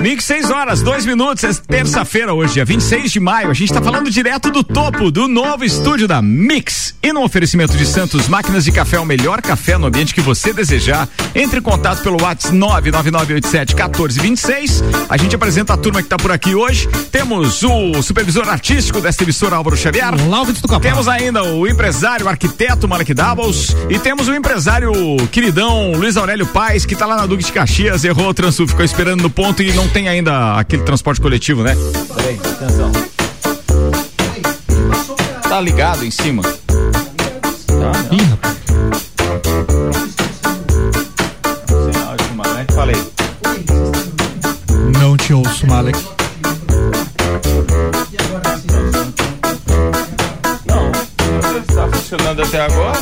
Mix 6 horas, 2 minutos, é terça-feira hoje, dia 26 de maio. A gente está falando direto do topo do novo estúdio da Mix. E no oferecimento de Santos Máquinas de Café, o melhor café no ambiente que você desejar. Entre em contato pelo WhatsApp 99987-1426. A gente apresenta a turma que está por aqui hoje. Temos o supervisor artístico desta emissora, Álvaro Xavier. Olá, do Copa. Temos ainda o empresário, o arquiteto Malek Doubles. E temos o empresário queridão Luiz Aurélio Paz, que está lá na Duque de Caxias, errou o Transul, ficou esperando no ponto e não tem ainda aquele transporte coletivo, né? Peraí, atenção. Tá ligado em cima? Tá, Ih, rapaz. Falei. Não te ouço, Malek. Não, está funcionando até agora?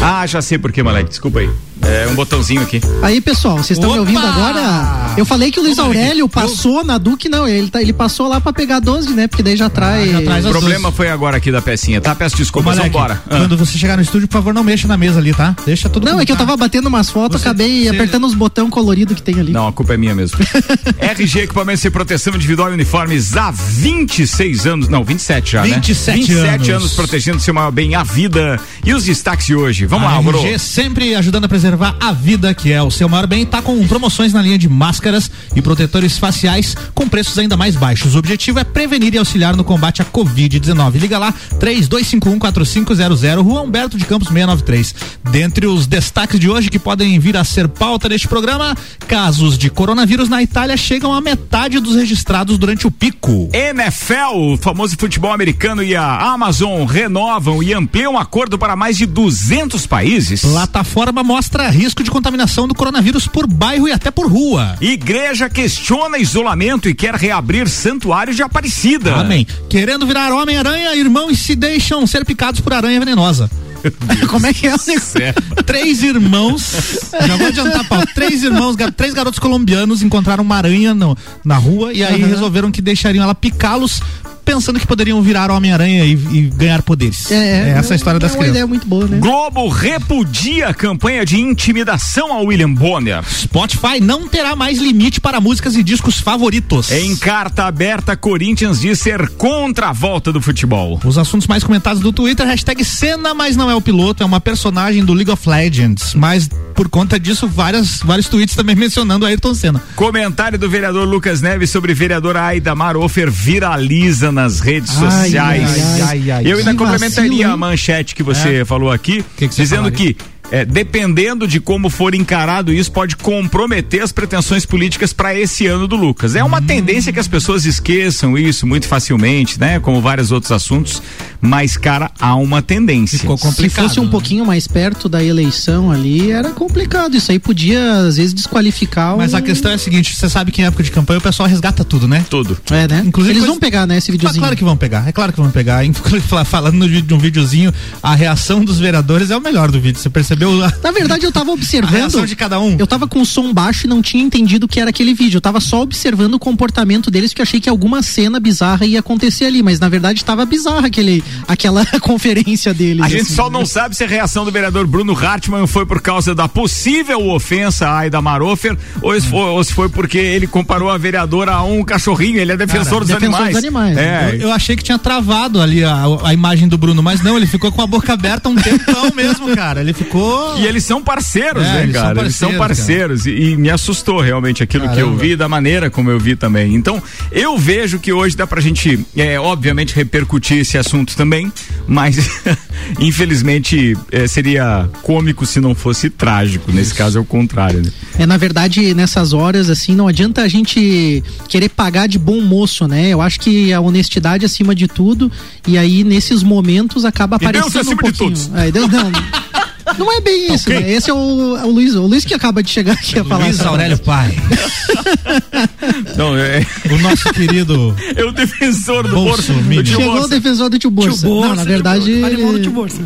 Ah, já sei por que, Malek, desculpa aí. É um botãozinho aqui. Aí, pessoal, vocês estão me ouvindo agora? Eu falei que o Luiz Aurélio passou na Duque, não, ele, tá, ele passou lá pra pegar 12, né? Porque daí já traz. já traz O problema duas. foi agora aqui da pecinha, tá? Peço desculpas, Malek, vambora. Ah. Quando você chegar no estúdio, por favor, não mexa na mesa ali, tá? Deixa tudo Não, é que eu tá. tava batendo umas fotos, Você- acabei você- apertando os botões coloridos que tem ali. Não, a culpa é minha mesmo. RG Equipamentos e Proteção Individual e Uniformes há 26 anos, não, 27 já, 27 né? 27 anos. anos protegendo seu maior bem, a vida. E os destaques de hoje? Vamos a lá. RG sempre ajudando a preservar a vida, que é o seu maior bem, tá com promoções na linha de máscaras e protetores faciais com preços ainda mais baixos. O objetivo é prevenir e auxiliar no combate à Covid-19. Liga lá, 32514500, Rua Humberto de Campos 693. Dentre os destaques de hoje que podem vir a ser pauta deste programa, casos de coronavírus na Itália chegam a metade dos registrados durante o pico. NFL, o famoso futebol americano e a Amazon renovam e ampliam um acordo para mais de 200 países. Plataforma mostra risco de contaminação do coronavírus por bairro e até por rua. Igreja questiona isolamento e quer reabrir santuário de Aparecida. Amém. Querendo virar Homem-Aranha, irmãos se deixam ser picados por aranha venenosa. Como é que é o negócio? Três irmãos, já vou adiantar, Paulo. Três irmãos, três garotos colombianos encontraram uma aranha no- na rua e aí Aham. resolveram que deixariam ela picá-los, pensando que poderiam virar Homem-Aranha e, e ganhar poderes. É, essa a história das é uma crianças. ideia muito boa, né? Globo repudia a campanha de intimidação ao William Bonner. Spotify não terá mais limite para músicas e discos favoritos. Em carta aberta, Corinthians diz ser contra a volta do futebol. Os assuntos mais comentados do Twitter, hashtag cena, mas não é o piloto, é uma personagem do League of Legends. Mas por conta disso, várias, vários tweets também mencionando Ayrton Senna. Comentário do vereador Lucas Neves sobre vereadora Aida Marofer viraliza nas redes Ai, sociais. ai, ai. Eu ainda Que complementaria vacilo, a manchete que você falou aqui, Que que dizendo falaria? que é, dependendo de como for encarado isso, pode comprometer as pretensões políticas para esse ano do Lucas. É uma Hum. tendência que as pessoas esqueçam isso muito facilmente, né? Como vários outros assuntos. Mas, cara, há uma tendência. Ficou Se complicado. fosse um né? pouquinho mais perto da eleição ali, era complicado. Isso aí podia, às vezes, desqualificar o. Mas a questão é a seguinte: você sabe que em época de campanha o pessoal resgata tudo, né? Tudo. É, né? Inclusive, Eles coisa- vão pegar, né, esse Ah, videozinho. claro que vão pegar, é claro que vão pegar. Inclusive, Falando no vídeo- de um videozinho, a reação dos vereadores é o melhor do vídeo. Você percebeu a, Na verdade, eu tava a observando. reação de cada um? Eu tava com o som baixo e não tinha entendido o que era aquele vídeo. Eu tava só observando o comportamento deles, porque achei que alguma cena bizarra ia acontecer ali. Mas na verdade tava bizarra aquele, aquela conferência deles. A gente assim. só não sabe se a reação do vereador Bruno Hartmann foi por causa da possível ofensa à Aida Marofer ou se, foi, ou se foi porque ele comparou a vereadora a um cachorrinho, ele é defensor, dos, defensor animais. dos animais. É, Eu, eu achei que tinha travado ali a, a imagem do Bruno, mas não, ele ficou com a boca aberta um tempão mesmo, cara. Ele ficou. E eles são parceiros, É, né, eles são cara? eles são parceiros, parceiros. E, e me assustou realmente aquilo que eu Caramba. vi, da maneira como eu vi também. Então, eu vejo que hoje dá pra gente, é, obviamente, repercutir esse assunto também, mas infelizmente é, seria cômico se não fosse trágico. Nesse caso é o contrário, né? É, na verdade, nessas horas, assim, não adianta a gente querer pagar de bom moço, né? Eu acho que a honestidade acima de tudo, e aí, nesses momentos, acaba E Deus aparecendo um acima de pouquinho. todos. É, Deus, não, não é bem isso, ok. né? Esse é o, é o Luiz, o Luiz que acaba de chegar aqui a falar. Luiz Aurélio Pai. Não, é, O nosso querido é o defensor do Bolso, bolso. Chegou o defensor do tio Bolsa. Tio Bolsa, não, na verdade. Do tio Bolsa.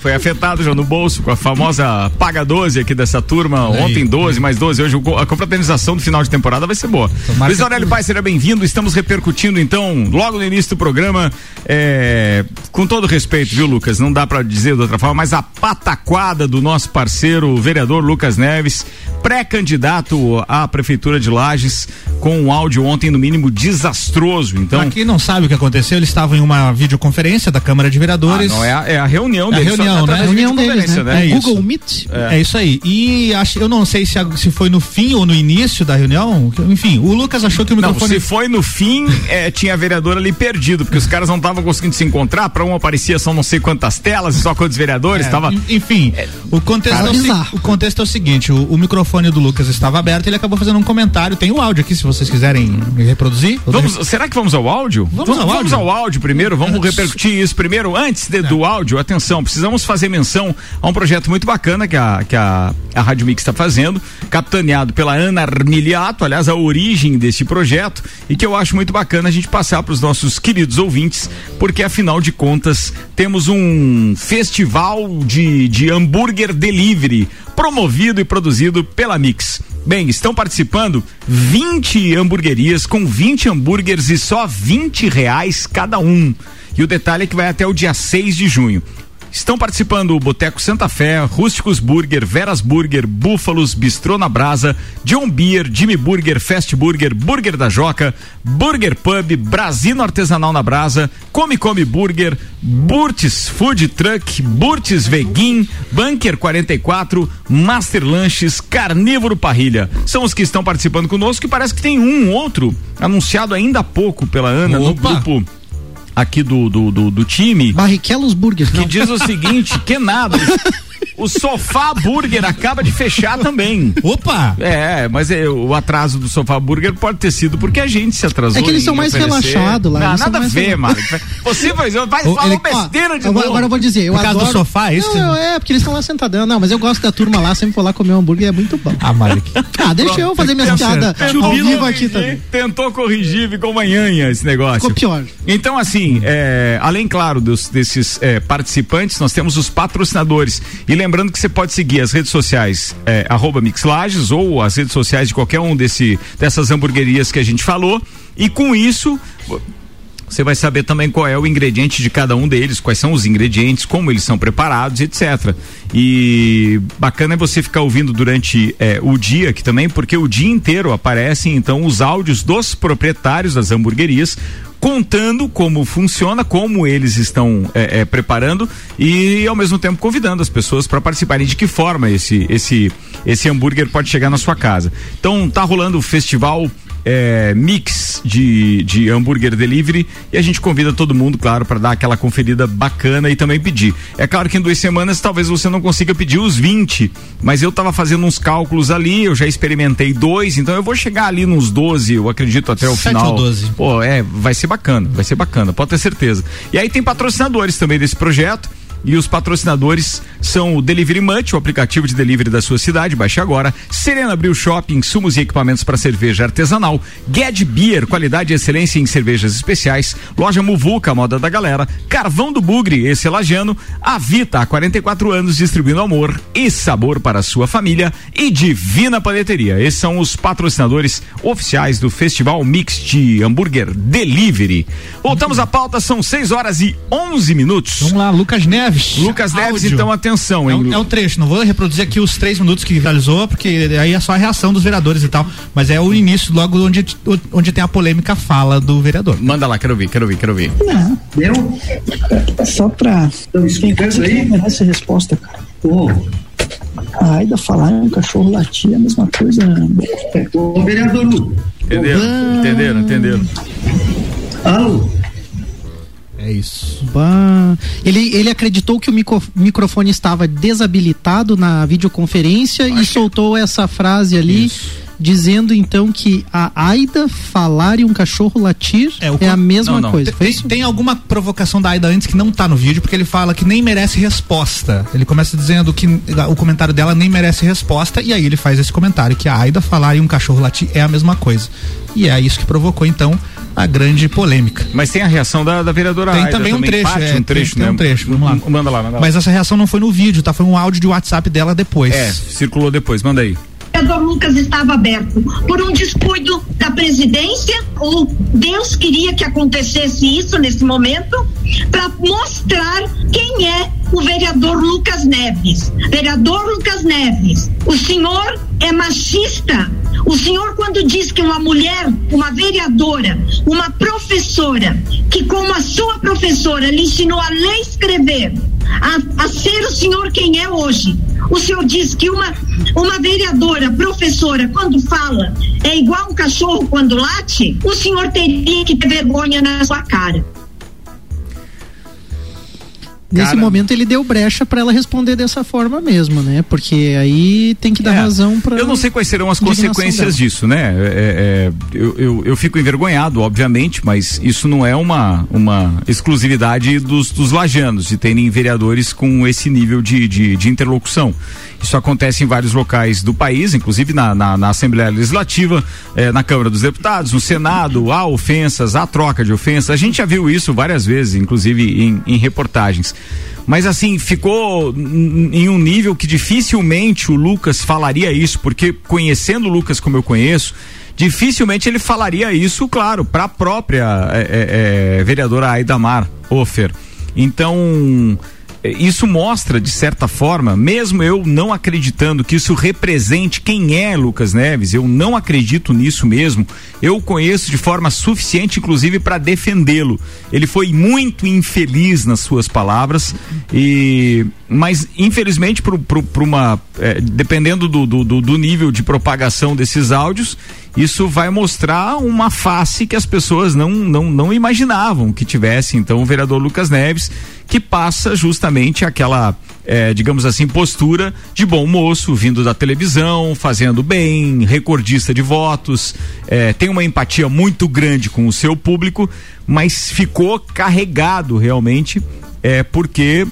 foi afetado já no bolso com a famosa paga 12 aqui dessa turma. Aí. Ontem 12, mais 12. Hoje a confraternização do final de temporada vai ser boa. Tomara Luiz que- Aurélio Pai, seja bem-vindo. Estamos repercutindo, então, logo no início do programa, é, com todo respeito, viu, Lucas? Não dá pra dizer de outra forma, mas a pataquada do nosso parceiro, o vereador Lucas Neves, pré-candidato à Prefeitura de Lages, com um áudio ontem, no mínimo, desastroso. Então. Pra quem não sabe o que aconteceu, eles estavam em uma videoconferência da Câmara de Ah, Vereadores. não, é, a, é a reunião É a reunião, através né? reunião deles, videoconferência, né? É O isso. Google Meet. É. isso aí. E acho, eu não sei se, se foi no fim ou no início da reunião. Enfim, o Lucas achou que o Não, microfone. se foi no fim, é, tinha vereador ali perdido, porque os caras não estavam conseguindo se encontrar, pra um aparecia só não sei quantas telas e só quantos vereadores, É, tava... en- Enfim, o, contexto é o, se- o contexto é o seguinte: o, o microfone do Lucas estava aberto e ele acabou fazendo um comentário. Tem o áudio aqui, se vocês quiserem reproduzir. Vamos, será que vamos ao áudio? Vamos ao vamos áudio. ao áudio primeiro, vamos repercutir isso primeiro. Antes de- do áudio, atenção, precisamos fazer menção a um projeto muito bacana que a, que a, a Rádio Mix está fazendo, capitaneado pela Ana Armiliato, aliás, a origem desse projeto, e que eu acho muito bacana a gente passar para os nossos queridos ouvintes, porque afinal de contas temos um festival de, de hambúrguer delivery promovido e produzido pela Mix. Bem, estão participando 20 hamburguerias com 20 hambúrgueres e só 20 reais cada um. E o detalhe é que vai até o dia 6 de junho. Estão participando o Boteco Santa Fé, Rústicos Burger, Veras Burger, Búfalos, Bistrô na Brasa, John Beer, Jimmy Burger, Fast Burger, Burger da Joca, Burger Pub, Brasino Artesanal na Brasa, Come Come Burger, Burtis Food Truck, Burtis Veguin, Bunker 44, Master Lanches, Carnívoro Parrilha. São os que estão participando conosco e parece que tem um outro anunciado ainda há pouco pela Ana Opa. no grupo aqui do, do, do, do time Barrichellos Burgers. que Não. diz o seguinte, que nada. O Sofá Burger acaba de fechar também. Opa! É, mas é, o atraso do Sofá Burger pode ter sido porque a gente se atrasou. É que eles são mais relaxados lá, Não, nada a ver. Mário. Você vai, vai falar ele- besteira de agora, novo. agora eu vou dizer, eu Por causa do adoro... sofá, é isso? Não, é, porque eles estão lá sentadão. Não, mas eu gosto da turma lá, sempre vou lá comer um hambúrguer, é muito bom. Ah, Malik. Ah, deixa eu fazer minhas piadas Tentou ao vivo corrigir, aqui também. Tentou corrigir, ficou manhanha esse negócio. Ficou pior. Então, assim, é, além, claro, dos, desses é, participantes, nós temos os patrocinadores. E lembrando que você pode seguir as redes sociais, é, Mixlages, ou as redes sociais de qualquer um desse, dessas hamburguerias que a gente falou. E com isso. Você vai saber também qual é o ingrediente de cada um deles, quais são os ingredientes, como eles são preparados, etc. E bacana é você ficar ouvindo durante eh, o dia aqui também, porque o dia inteiro aparecem então os áudios dos proprietários das hamburguerias contando como funciona, como eles estão eh, eh, preparando e ao mesmo tempo convidando as pessoas para participarem de que forma esse esse esse hambúrguer pode chegar na sua casa. Então tá rolando o festival é, mix de, de hambúrguer delivery e a gente convida todo mundo, claro, para dar aquela conferida bacana e também pedir. É claro que em duas semanas talvez você não consiga pedir os 20, mas eu tava fazendo uns cálculos ali, eu já experimentei dois, então eu vou chegar ali nos 12, eu acredito até o final. ou 12. Pô, é, vai ser bacana, vai ser bacana, pode ter certeza. E aí tem patrocinadores também desse projeto. E os patrocinadores são o Delivery Munch, o aplicativo de delivery da sua cidade, baixe agora. Serena Bril Shopping, insumos e equipamentos para cerveja artesanal. Ged Beer, qualidade e excelência em cervejas especiais. Loja Muvuca, moda da galera. Carvão do Bugre, esse é lajano. A Vita, há 44 anos, distribuindo amor e sabor para a sua família. E Divina Paneteria. Esses são os patrocinadores oficiais do Festival Mix de Hambúrguer Delivery. Voltamos à pauta, são 6 horas e 11 minutos. Vamos lá, Lucas Neves. Lucas Neves, Áudio. então atenção, É hein? um, é um trecho, não vou reproduzir aqui os três minutos que viralizou, porque aí é só a reação dos vereadores e tal. Mas é o início, logo onde, onde tem a polêmica fala do vereador. Manda lá, quero ouvir, quero ouvir, quero ouvir. Não, Deu? só pra. Então explica isso aí. Não essa resposta, cara. Ô, A Aida falar um cachorro latir é a mesma coisa. ô vereador Hugo. Entenderam? Entenderam? Entenderam? Alô? É isso. Bah. Ele, ele acreditou que o micro- microfone estava desabilitado na videoconferência e soltou essa frase ali. dizendo então que a Aida falar e um cachorro latir é, é a mesma não, não. coisa. Tem, tem, alguma provocação da Aida antes que não tá no vídeo, porque ele fala que nem merece resposta. Ele começa dizendo que o comentário dela nem merece resposta, e aí ele faz esse comentário, que a Aida falar e um cachorro latir é a mesma coisa. E é isso que provocou, então, a grande polêmica. Mas tem a reação da, da vereadora Tem também um trecho, é, um trecho, tem, né? tem um trecho, vamos lá. Manda lá, manda lá. Mas essa reação não foi no vídeo, tá? Foi um áudio de WhatsApp dela depois. É, circulou depois, manda aí vereador Lucas estava aberto por um descuido da presidência ou Deus queria que acontecesse isso nesse momento para mostrar quem é o vereador Lucas Neves. Vereador Lucas Neves, o senhor é machista. O senhor, quando diz que uma mulher, uma vereadora, uma professora, que como a sua professora lhe ensinou a ler e escrever, a, a ser o senhor quem é hoje, o senhor diz que uma, uma vereadora, professora, quando fala, é igual um cachorro quando late, o senhor teria que ter vergonha na sua cara. Nesse Cara, momento ele deu brecha para ela responder dessa forma mesmo, né? Porque aí tem que dar é, razão para. Eu não sei quais serão as consequências dela. disso, né? É, é, eu, eu, eu, fico envergonhado, obviamente, mas isso não é uma, uma exclusividade dos, dos lajanos, de terem vereadores com esse nível de, de, de interlocução. Isso acontece em vários locais do país, inclusive na, na, na Assembleia Legislativa, eh, na Câmara dos Deputados, no Senado, há ofensas, há troca de ofensas. A gente já viu isso várias vezes, inclusive em, em reportagens. Mas assim, ficou em um nível que dificilmente o Lucas falaria isso, porque conhecendo o Lucas como eu conheço, dificilmente ele falaria isso, claro, para a própria é, é, vereadora Aidamar Ofer. Então, isso mostra, de certa forma, mesmo eu não acreditando que isso represente quem é Lucas Neves, eu não acredito nisso mesmo. Eu conheço de forma suficiente, inclusive, para defendê-lo. Ele foi muito infeliz nas suas palavras, e mas infelizmente, para uma. É, dependendo do, do, do nível de propagação desses áudios, isso vai mostrar uma face que as pessoas não, não, não imaginavam que tivesse. Então, o vereador Lucas Neves, que passa justamente aquela, é, digamos assim, postura de bom moço, vindo da televisão, fazendo bem, recordista de votos, é, tem uma empatia muito grande com o seu público, mas ficou carregado realmente, é, porque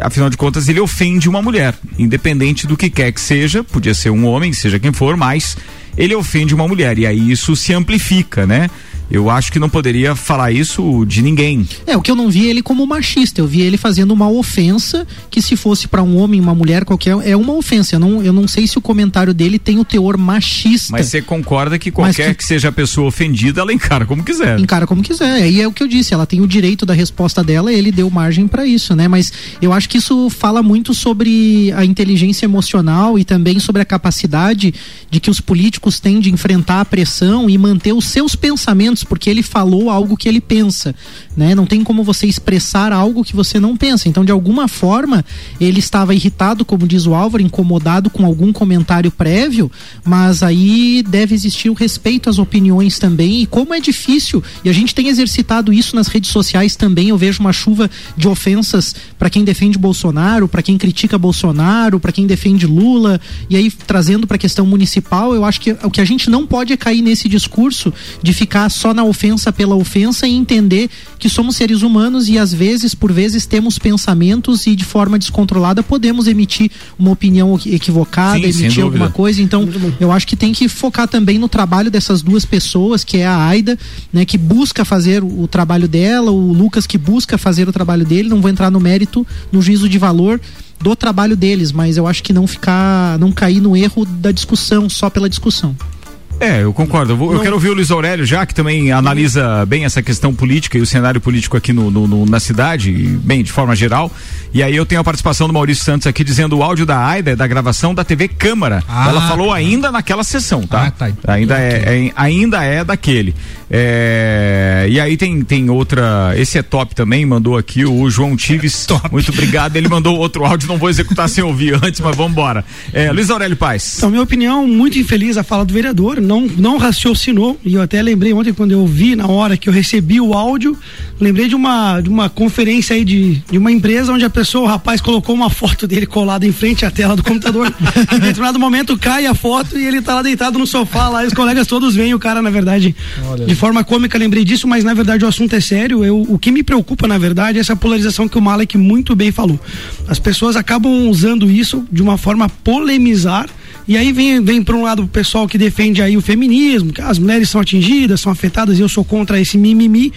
afinal de contas, ele ofende uma mulher, independente do que quer que seja, podia ser um homem, seja quem for, mas ele ofende uma mulher e aí isso se amplifica, né? Eu acho que não poderia falar isso de ninguém. É, o que eu não vi ele como machista, eu vi ele fazendo uma ofensa que se fosse para um homem, uma mulher qualquer, é uma ofensa. Eu não, eu não sei se o comentário dele tem o teor machista. Mas você concorda que qualquer que, que, seja a pessoa ofendida, ela encara como quiser. Encara como quiser. Aí é o que eu disse, ela tem o direito da resposta dela, ele deu margem para isso, né? Mas eu acho que isso fala muito sobre a inteligência emocional e também sobre a capacidade de que os políticos têm de enfrentar a pressão e manter os seus pensamentos porque ele falou algo que ele pensa, né? Não tem como você expressar algo que você não pensa. Então, de alguma forma, ele estava irritado, como diz o Álvaro, incomodado com algum comentário prévio, mas aí deve existir o respeito às opiniões também. E como é difícil, e a gente tem exercitado isso nas redes sociais também, eu vejo uma chuva de ofensas para quem defende Bolsonaro, para quem critica Bolsonaro, para quem defende Lula, e aí trazendo para a questão municipal, eu acho que o que a gente não pode é cair nesse discurso de ficar só só na ofensa pela ofensa e entender que somos seres humanos e às vezes, por vezes, temos pensamentos e de forma descontrolada podemos emitir uma opinião equivocada, Sim, emitir alguma coisa. Então, eu acho que tem que focar também no trabalho dessas duas pessoas, que é a Aida, né, que busca fazer o, o trabalho dela, o Lucas que busca fazer o trabalho dele. Não vou entrar no mérito, no juízo de valor do trabalho deles, mas eu acho que não ficar, não cair no erro da discussão só pela discussão. É, eu concordo. Eu, vou, eu, quero ouvir o Luiz Aurélio já, que também analisa bem essa questão política e o cenário político aqui no, no, no, na cidade, bem, de forma geral. E aí eu tenho a participação do Maurício Santos aqui dizendo o áudio da Aida é da gravação da TV Câmara. Ah, Ela falou ainda naquela sessão, tá? Ah, tá. Ainda, é, é, ainda é daquele. É, e aí tem, tem outra. Esse é top também, mandou aqui o João Tives. É muito obrigado. Ele mandou outro áudio, não vou executar sem ouvir antes, mas vamos embora. É, Luiz Aurélio Paz. Então, minha opinião, muito infeliz a fala do vereador, não, não raciocinou, e eu até lembrei ontem quando eu vi, na hora que eu recebi o áudio, lembrei de uma, de uma conferência aí de, de uma empresa onde a pessoa, o rapaz colocou uma foto dele colada em frente à tela do computador. em determinado momento cai a foto e ele tá lá deitado no sofá lá, e os colegas todos veem o cara, na verdade, de forma cômica, lembrei disso, mas na verdade o assunto é sério. Eu, o que me preocupa, na verdade, é essa polarização que o Malek muito bem falou. As pessoas acabam usando isso de uma forma polemizar e aí vem, vem para um lado o pessoal que defende aí o feminismo, que as mulheres são atingidas, são afetadas, e eu sou contra esse mimimi,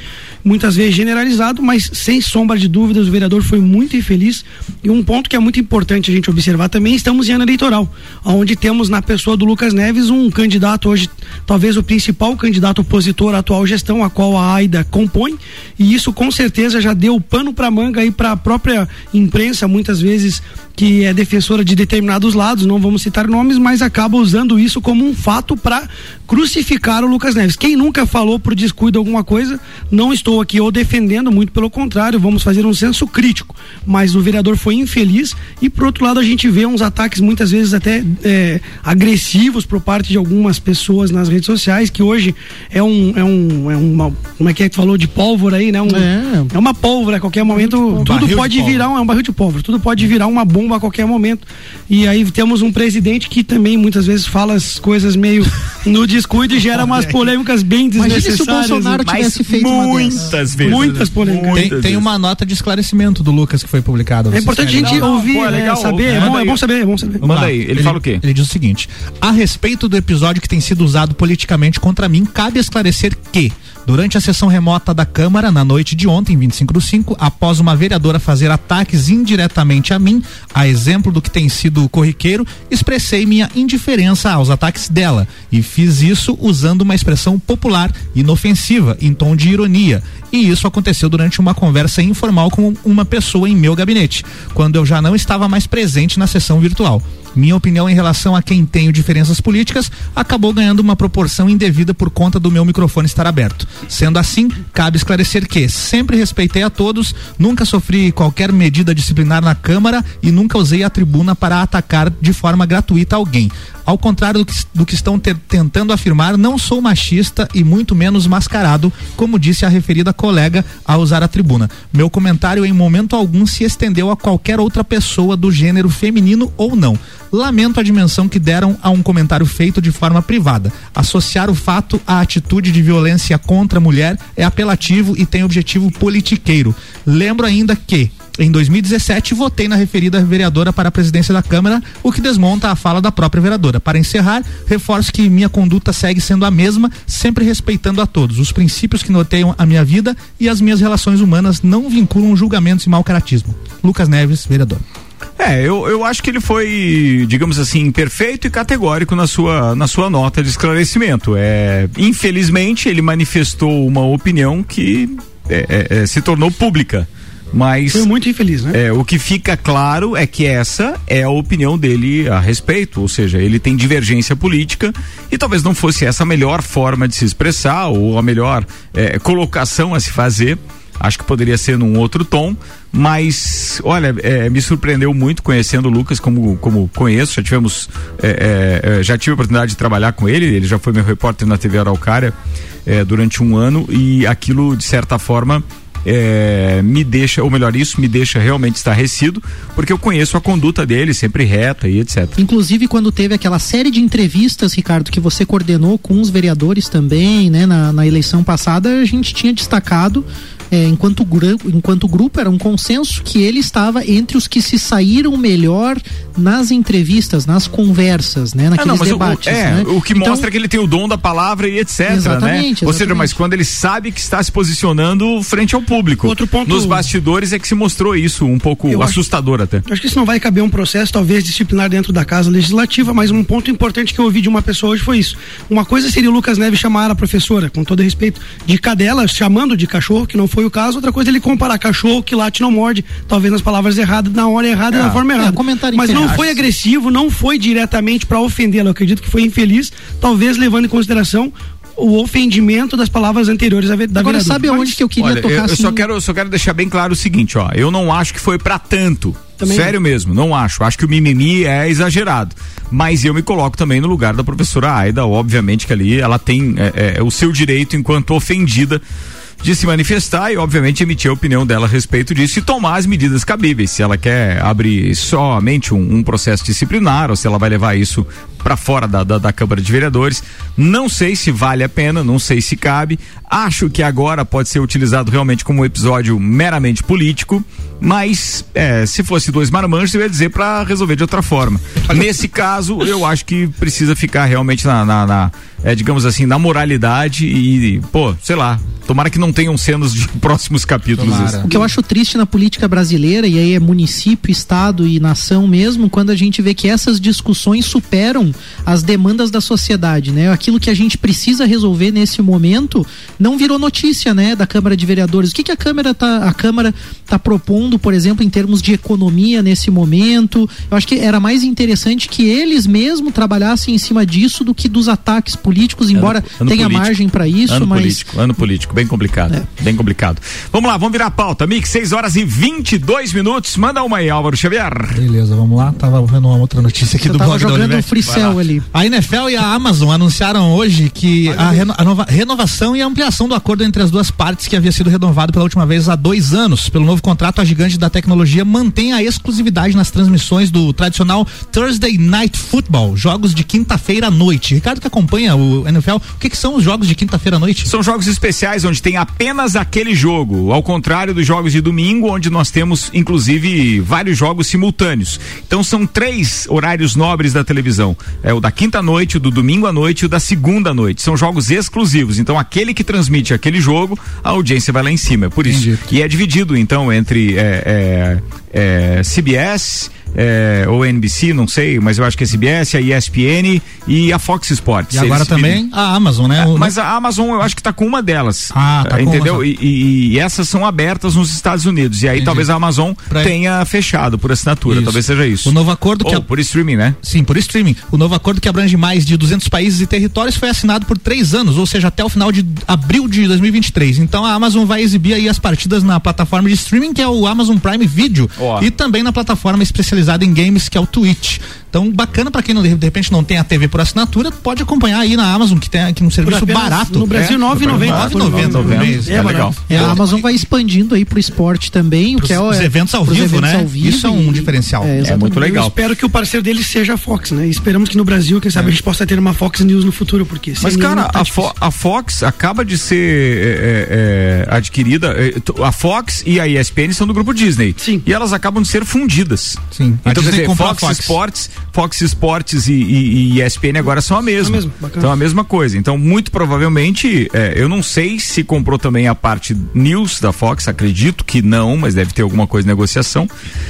muitas vezes generalizado, mas sem sombra de dúvidas, o vereador foi muito infeliz. E um ponto que é muito importante a gente observar também, estamos em ano eleitoral, onde temos na pessoa do Lucas Neves um candidato hoje, talvez o principal candidato opositor à atual gestão, a qual a AIDA compõe, e isso com certeza já deu pano para manga aí para a própria imprensa, muitas vezes que é defensora de determinados lados, não vamos citar nomes, mas acaba usando isso como um fato para crucificar o Lucas Neves. Quem nunca falou por descuido alguma coisa, não estou aqui ou defendendo, muito pelo contrário, vamos fazer um senso crítico. Mas o vereador foi infeliz e, por outro lado, a gente vê uns ataques muitas vezes até é, agressivos por parte de algumas pessoas nas redes sociais, que hoje é um. É um é uma, como é que é que falou de pólvora aí, né? Um, é. é. uma pólvora, a qualquer momento tudo pode virar, um, é um barril de pólvora, tudo pode virar uma bomba a qualquer momento. E aí temos um presidente que também muitas vezes fala as coisas meio no descuido e gera umas polêmicas bem desnecessárias. Imagina se o Bolsonaro tivesse feito muitas vezes. Muitas polêmicas. Tem, tem, uma nota de esclarecimento do Lucas que foi publicada. É importante a gente não, ouvir, pô, é legal, saber. É bom, é bom, saber, é bom saber. Manda aí, ele, ele fala o quê? Ele diz o seguinte: a respeito do episódio que tem sido usado politicamente contra mim, cabe esclarecer que Durante a sessão remota da Câmara, na noite de ontem, 25 do 5, após uma vereadora fazer ataques indiretamente a mim, a exemplo do que tem sido corriqueiro, expressei minha indiferença aos ataques dela e fiz isso usando uma expressão popular, inofensiva, em tom de ironia. E isso aconteceu durante uma conversa informal com uma pessoa em meu gabinete, quando eu já não estava mais presente na sessão virtual. Minha opinião em relação a quem tenho diferenças políticas acabou ganhando uma proporção indevida por conta do meu microfone estar aberto. Sendo assim, cabe esclarecer que sempre respeitei a todos, nunca sofri qualquer medida disciplinar na Câmara e nunca usei a tribuna para atacar de forma gratuita alguém. Ao contrário do que, do que estão te, tentando afirmar, não sou machista e muito menos mascarado, como disse a referida colega ao usar a tribuna. Meu comentário em momento algum se estendeu a qualquer outra pessoa do gênero feminino ou não. Lamento a dimensão que deram a um comentário feito de forma privada. Associar o fato à atitude de violência contra a mulher é apelativo e tem objetivo politiqueiro. Lembro ainda que, em 2017, votei na referida vereadora para a presidência da Câmara, o que desmonta a fala da própria vereadora. Para encerrar, reforço que minha conduta segue sendo a mesma, sempre respeitando a todos. Os princípios que noteiam a minha vida e as minhas relações humanas não vinculam julgamentos e mau caratismo. Lucas Neves, vereador. É, eu, eu acho que ele foi, digamos assim, perfeito e categórico na sua, na sua nota de esclarecimento. É, infelizmente, ele manifestou uma opinião que é, é, é se tornou pública. Mas. Foi muito infeliz, né? É, o que fica claro é que essa é a opinião dele a respeito, ou seja, ele tem divergência política e talvez não fosse essa a melhor forma de se expressar ou a melhor é, colocação a se fazer. Acho que poderia ser num outro tom, mas olha, é, me surpreendeu muito conhecendo o Lucas como, como conheço. Já tivemos, é, é, é já tive a oportunidade de trabalhar com ele. Ele já foi meu repórter na TV Araucária é, durante um ano e aquilo de certa forma é, me deixa, ou melhor, isso me deixa realmente estarrecido, porque eu conheço a conduta dele, sempre reta e etc. Inclusive, quando teve aquela série de entrevistas, Ricardo, que você coordenou com os vereadores também, né, na, na eleição passada, a gente tinha destacado é, enquanto, enquanto grupo, era um consenso que ele estava entre os que se saíram melhor nas entrevistas, nas conversas, né? Naqueles é, não, debates. O, é, né? o que então, mostra que ele tem o dom da palavra e etc. Exatamente, né? exatamente. Ou seja, mas quando ele sabe que está se posicionando frente ao público. Outro ponto. Nos bastidores é que se mostrou isso um pouco assustador acho, até. Acho que isso não vai caber um processo, talvez, disciplinar dentro da casa legislativa, mas um ponto importante que eu ouvi de uma pessoa hoje foi isso. Uma coisa seria o Lucas Neves chamar a professora, com todo respeito, de cadela, chamando de cachorro, que não foi o caso, outra coisa é ele comparar cachorro que late não morde, talvez nas palavras erradas, na hora errada é. e na forma errada. É, Mas não foi agressivo, não foi diretamente para ofendê-lo. Eu acredito que foi infeliz, talvez levando em consideração o ofendimento das palavras anteriores da Agora vereadora. sabe aonde que eu queria Olha, tocar? Eu, eu assim... só quero, só quero deixar bem claro o seguinte, ó. Eu não acho que foi para tanto. Também Sério não. mesmo, não acho. Acho que o mimimi é exagerado. Mas eu me coloco também no lugar da professora Aida, obviamente que ali ela tem é, é, o seu direito enquanto ofendida de se manifestar e, obviamente, emitir a opinião dela a respeito disso e tomar as medidas cabíveis. Se ela quer abrir somente um, um processo disciplinar ou se ela vai levar isso para fora da, da, da, Câmara de Vereadores. Não sei se vale a pena, não sei se cabe. Acho que agora pode ser utilizado realmente como um episódio meramente político, mas é, se fosse dois marmanjos, eu ia dizer para resolver de outra forma. Nesse caso, eu acho que precisa ficar realmente na, na, na é, digamos assim, na moralidade e, pô, sei lá, tomara que não tenham cenas de próximos capítulos. O que eu acho triste na política brasileira, e aí é município, estado e nação mesmo, quando a gente vê que essas discussões superam as demandas da sociedade, né? Aquilo que a gente precisa resolver nesse momento não virou notícia, né, da Câmara de Vereadores. O que, que a Câmara tá, a Câmara tá propondo, por exemplo, em termos de economia nesse momento? Eu acho que era mais interessante que eles mesmo trabalhassem em cima disso do que dos ataques políticos políticos, embora ano, ano tenha político. margem para isso, ano mas. Político, ano político, bem complicado. É. Bem complicado. Vamos lá, vamos virar a pauta. Mix, 6 horas e 22 minutos. Manda uma aí, Álvaro Xavier. Beleza, vamos lá. Tava vendo uma outra notícia aqui Eu do tava blog jogando o Fricel ali. A NFL e a Amazon anunciaram hoje que a, reno, a nova, renovação e a ampliação do acordo entre as duas partes que havia sido renovado pela última vez há dois anos. Pelo novo contrato, a gigante da tecnologia mantém a exclusividade nas transmissões do tradicional Thursday Night Football, jogos de quinta-feira à noite. Ricardo que acompanha o NFL, o que, que são os jogos de quinta-feira à noite? São jogos especiais onde tem apenas aquele jogo, ao contrário dos jogos de domingo, onde nós temos inclusive vários jogos simultâneos. Então são três horários nobres da televisão: é o da quinta noite, o do domingo à noite e o da segunda noite. São jogos exclusivos. Então aquele que transmite aquele jogo, a audiência vai lá em cima. É por isso. Entendi. E é dividido então entre é, é, é, CBS é, ou NBC, não sei, mas eu acho que é CBS, a ESPN e a Fox Sports. E agora também a Amazon, né? É, mas a Amazon eu acho que está com uma delas. Ah, tá Entendeu? E, e, e, essas são abertas nos Estados Unidos. E aí Entendi. talvez a Amazon pra tenha fechado por assinatura, isso. talvez seja isso. O novo acordo que. Ou a... por streaming, né? Sim, por streaming. O novo acordo que abrange mais de 200 países e territórios foi assinado por três anos, ou seja, até o final de abril de 2023. Então a Amazon vai exibir aí as partidas na plataforma de streaming, que é o Amazon Prime Video, oh. e também na plataforma especializada em games, que é o Twitch. Então, bacana para quem não, de repente não tem a TV por assinatura, pode acompanhar aí na Amazon, que tem aqui um serviço barato. No Brasil, R$ 9,90. 9,90 É, legal. É, a Amazon vai expandindo aí pro esporte também, o que é os é, eventos ao vivo, eventos né? Ao vivo Isso é um diferencial. É, é, muito legal. Eu espero que o parceiro dele seja a Fox, né? E esperamos que no Brasil, quem sabe, é. a gente possa ter uma Fox News no futuro, porque Mas, cara, tá a, Fo a, Fox acaba de ser é, é, adquirida. A Fox e a ESPN são do grupo Disney. Sim. E elas acabam de ser fundidas. Sim. Então, quer dizer, Fox, Fox Sports, Fox Sports e, e, e ESPN agora são a mesma. É mesmo, então a mesma coisa. Então, muito provavelmente, é, eu não sei se comprou também a parte News da Fox, acredito que não, mas deve ter alguma coisa de negociação.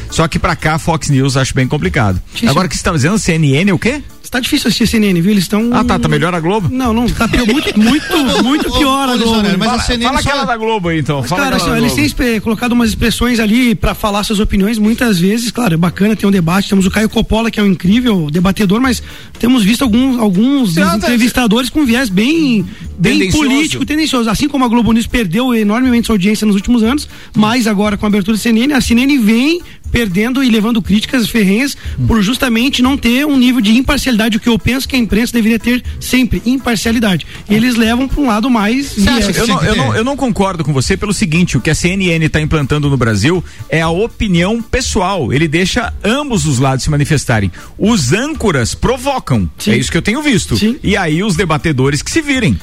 Só que para cá, Fox News acho bem complicado. Agora que você está dizendo, CNN o quê? Tá difícil assistir CNN, viu? Eles estão. Ah, tá. Tá melhor a Globo? Não, não. Tá pior, muito, muito, muito pior a Globo. mas fala, a CNN fala só... aquela da Globo aí, então. Mas, fala cara, assim, eles têm colocado umas expressões ali para falar suas opiniões. Muitas vezes, claro, é bacana ter um debate. Temos o Caio Coppola, que é um incrível debatedor, mas temos visto alguns, alguns entrevistadores com viés bem, bem tendencioso. político, tendencioso. Assim como a Globo News perdeu enormemente sua audiência nos últimos anos, mas agora com a abertura do CNN, a CNN vem perdendo e levando críticas ferrenhas hum. por justamente não ter um nível de imparcialidade, o que eu penso que a imprensa deveria ter sempre, imparcialidade. E eles levam para um lado mais. Eu não, eu, não, eu não concordo com você pelo seguinte: o que a CNN está implantando no Brasil é a opinião pessoal. Ele deixa ambos os lados se manifestarem. Os âncoras provocam. Sim. É isso que eu tenho visto. Sim. E aí os debatedores que se virem.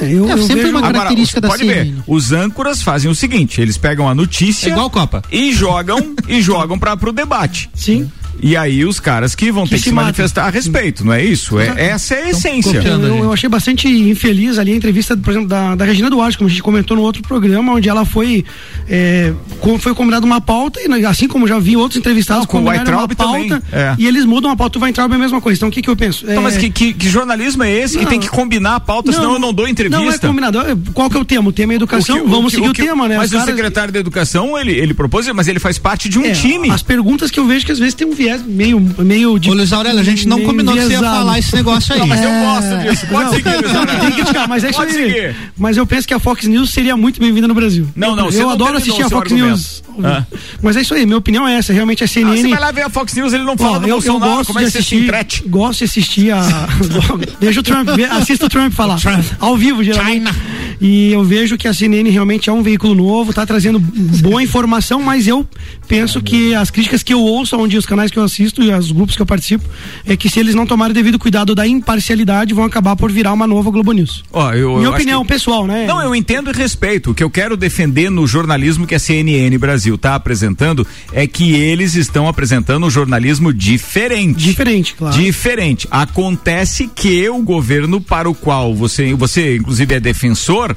É, eu, é eu sempre vejo... uma característica Agora, da pode CNN. ver, os âncoras fazem o seguinte, eles pegam a notícia é igual Copa. e jogam e jogam para pro debate. Sim. E aí os caras que vão que ter que se, manifestar a respeito, não é isso? É, essa é a essência. Eu, eu, achei bastante infeliz ali a entrevista, por exemplo, da, da Regina Duarte, como a gente comentou no outro programa, onde ela foi é, foi combinada uma pauta, e assim como já vi outros entrevistados com o uma pauta, é. e eles mudam a pauta, o Weintraub é a mesma coisa. Então o que, que eu penso? Então, mas que, que, que, jornalismo é esse não, que tem que combinar a pauta, não, senão eu não dou entrevista? Não é combinado. Qual que é o tema? O tema é educação, o que, vamos o seguir o, tema, né? Mas Os o caras... secretário da educação, ele, ele propôs, mas ele faz parte de um é, time. As perguntas que eu vejo que às vezes tem um viés meio meio de. Ô, Luiz Aurélio, a gente não combinou que você ia falar esse negócio aí. Não, mas eu gosto disso. Pode não, seguir, Luiz Aurélio. Tem que criticar, mas é isso aí. Mas eu penso que a Fox News seria muito bem-vinda no Brasil. Não, não, Eu adoro assistir a Fox News. Ah. Mas é isso aí, minha opinião é essa. Realmente a CNN. Ah, você vai lá ver a Fox News, ele não fala Ó, do eu, Bolsonaro, eu gosto como é de assistir, Gosto de assistir a. Deixa o Trump, assista o Trump falar. Trump. Ao vivo, geralmente. China. E eu vejo que a CNN realmente é um veículo novo, está trazendo boa informação, mas eu penso que as críticas que eu ouço, onde os canais que eu assisto e os grupos que eu participo, é que se eles não tomarem devido cuidado da imparcialidade, vão acabar por virar uma nova Globo News. Ó, eu, Minha eu opinião que- pessoal, né? Não, eu entendo e respeito. O que eu quero defender no jornalismo que a CNN Brasil está apresentando é que eles estão apresentando um jornalismo diferente. Diferente, claro. Diferente. Acontece que o governo para o qual você, você inclusive é defensor,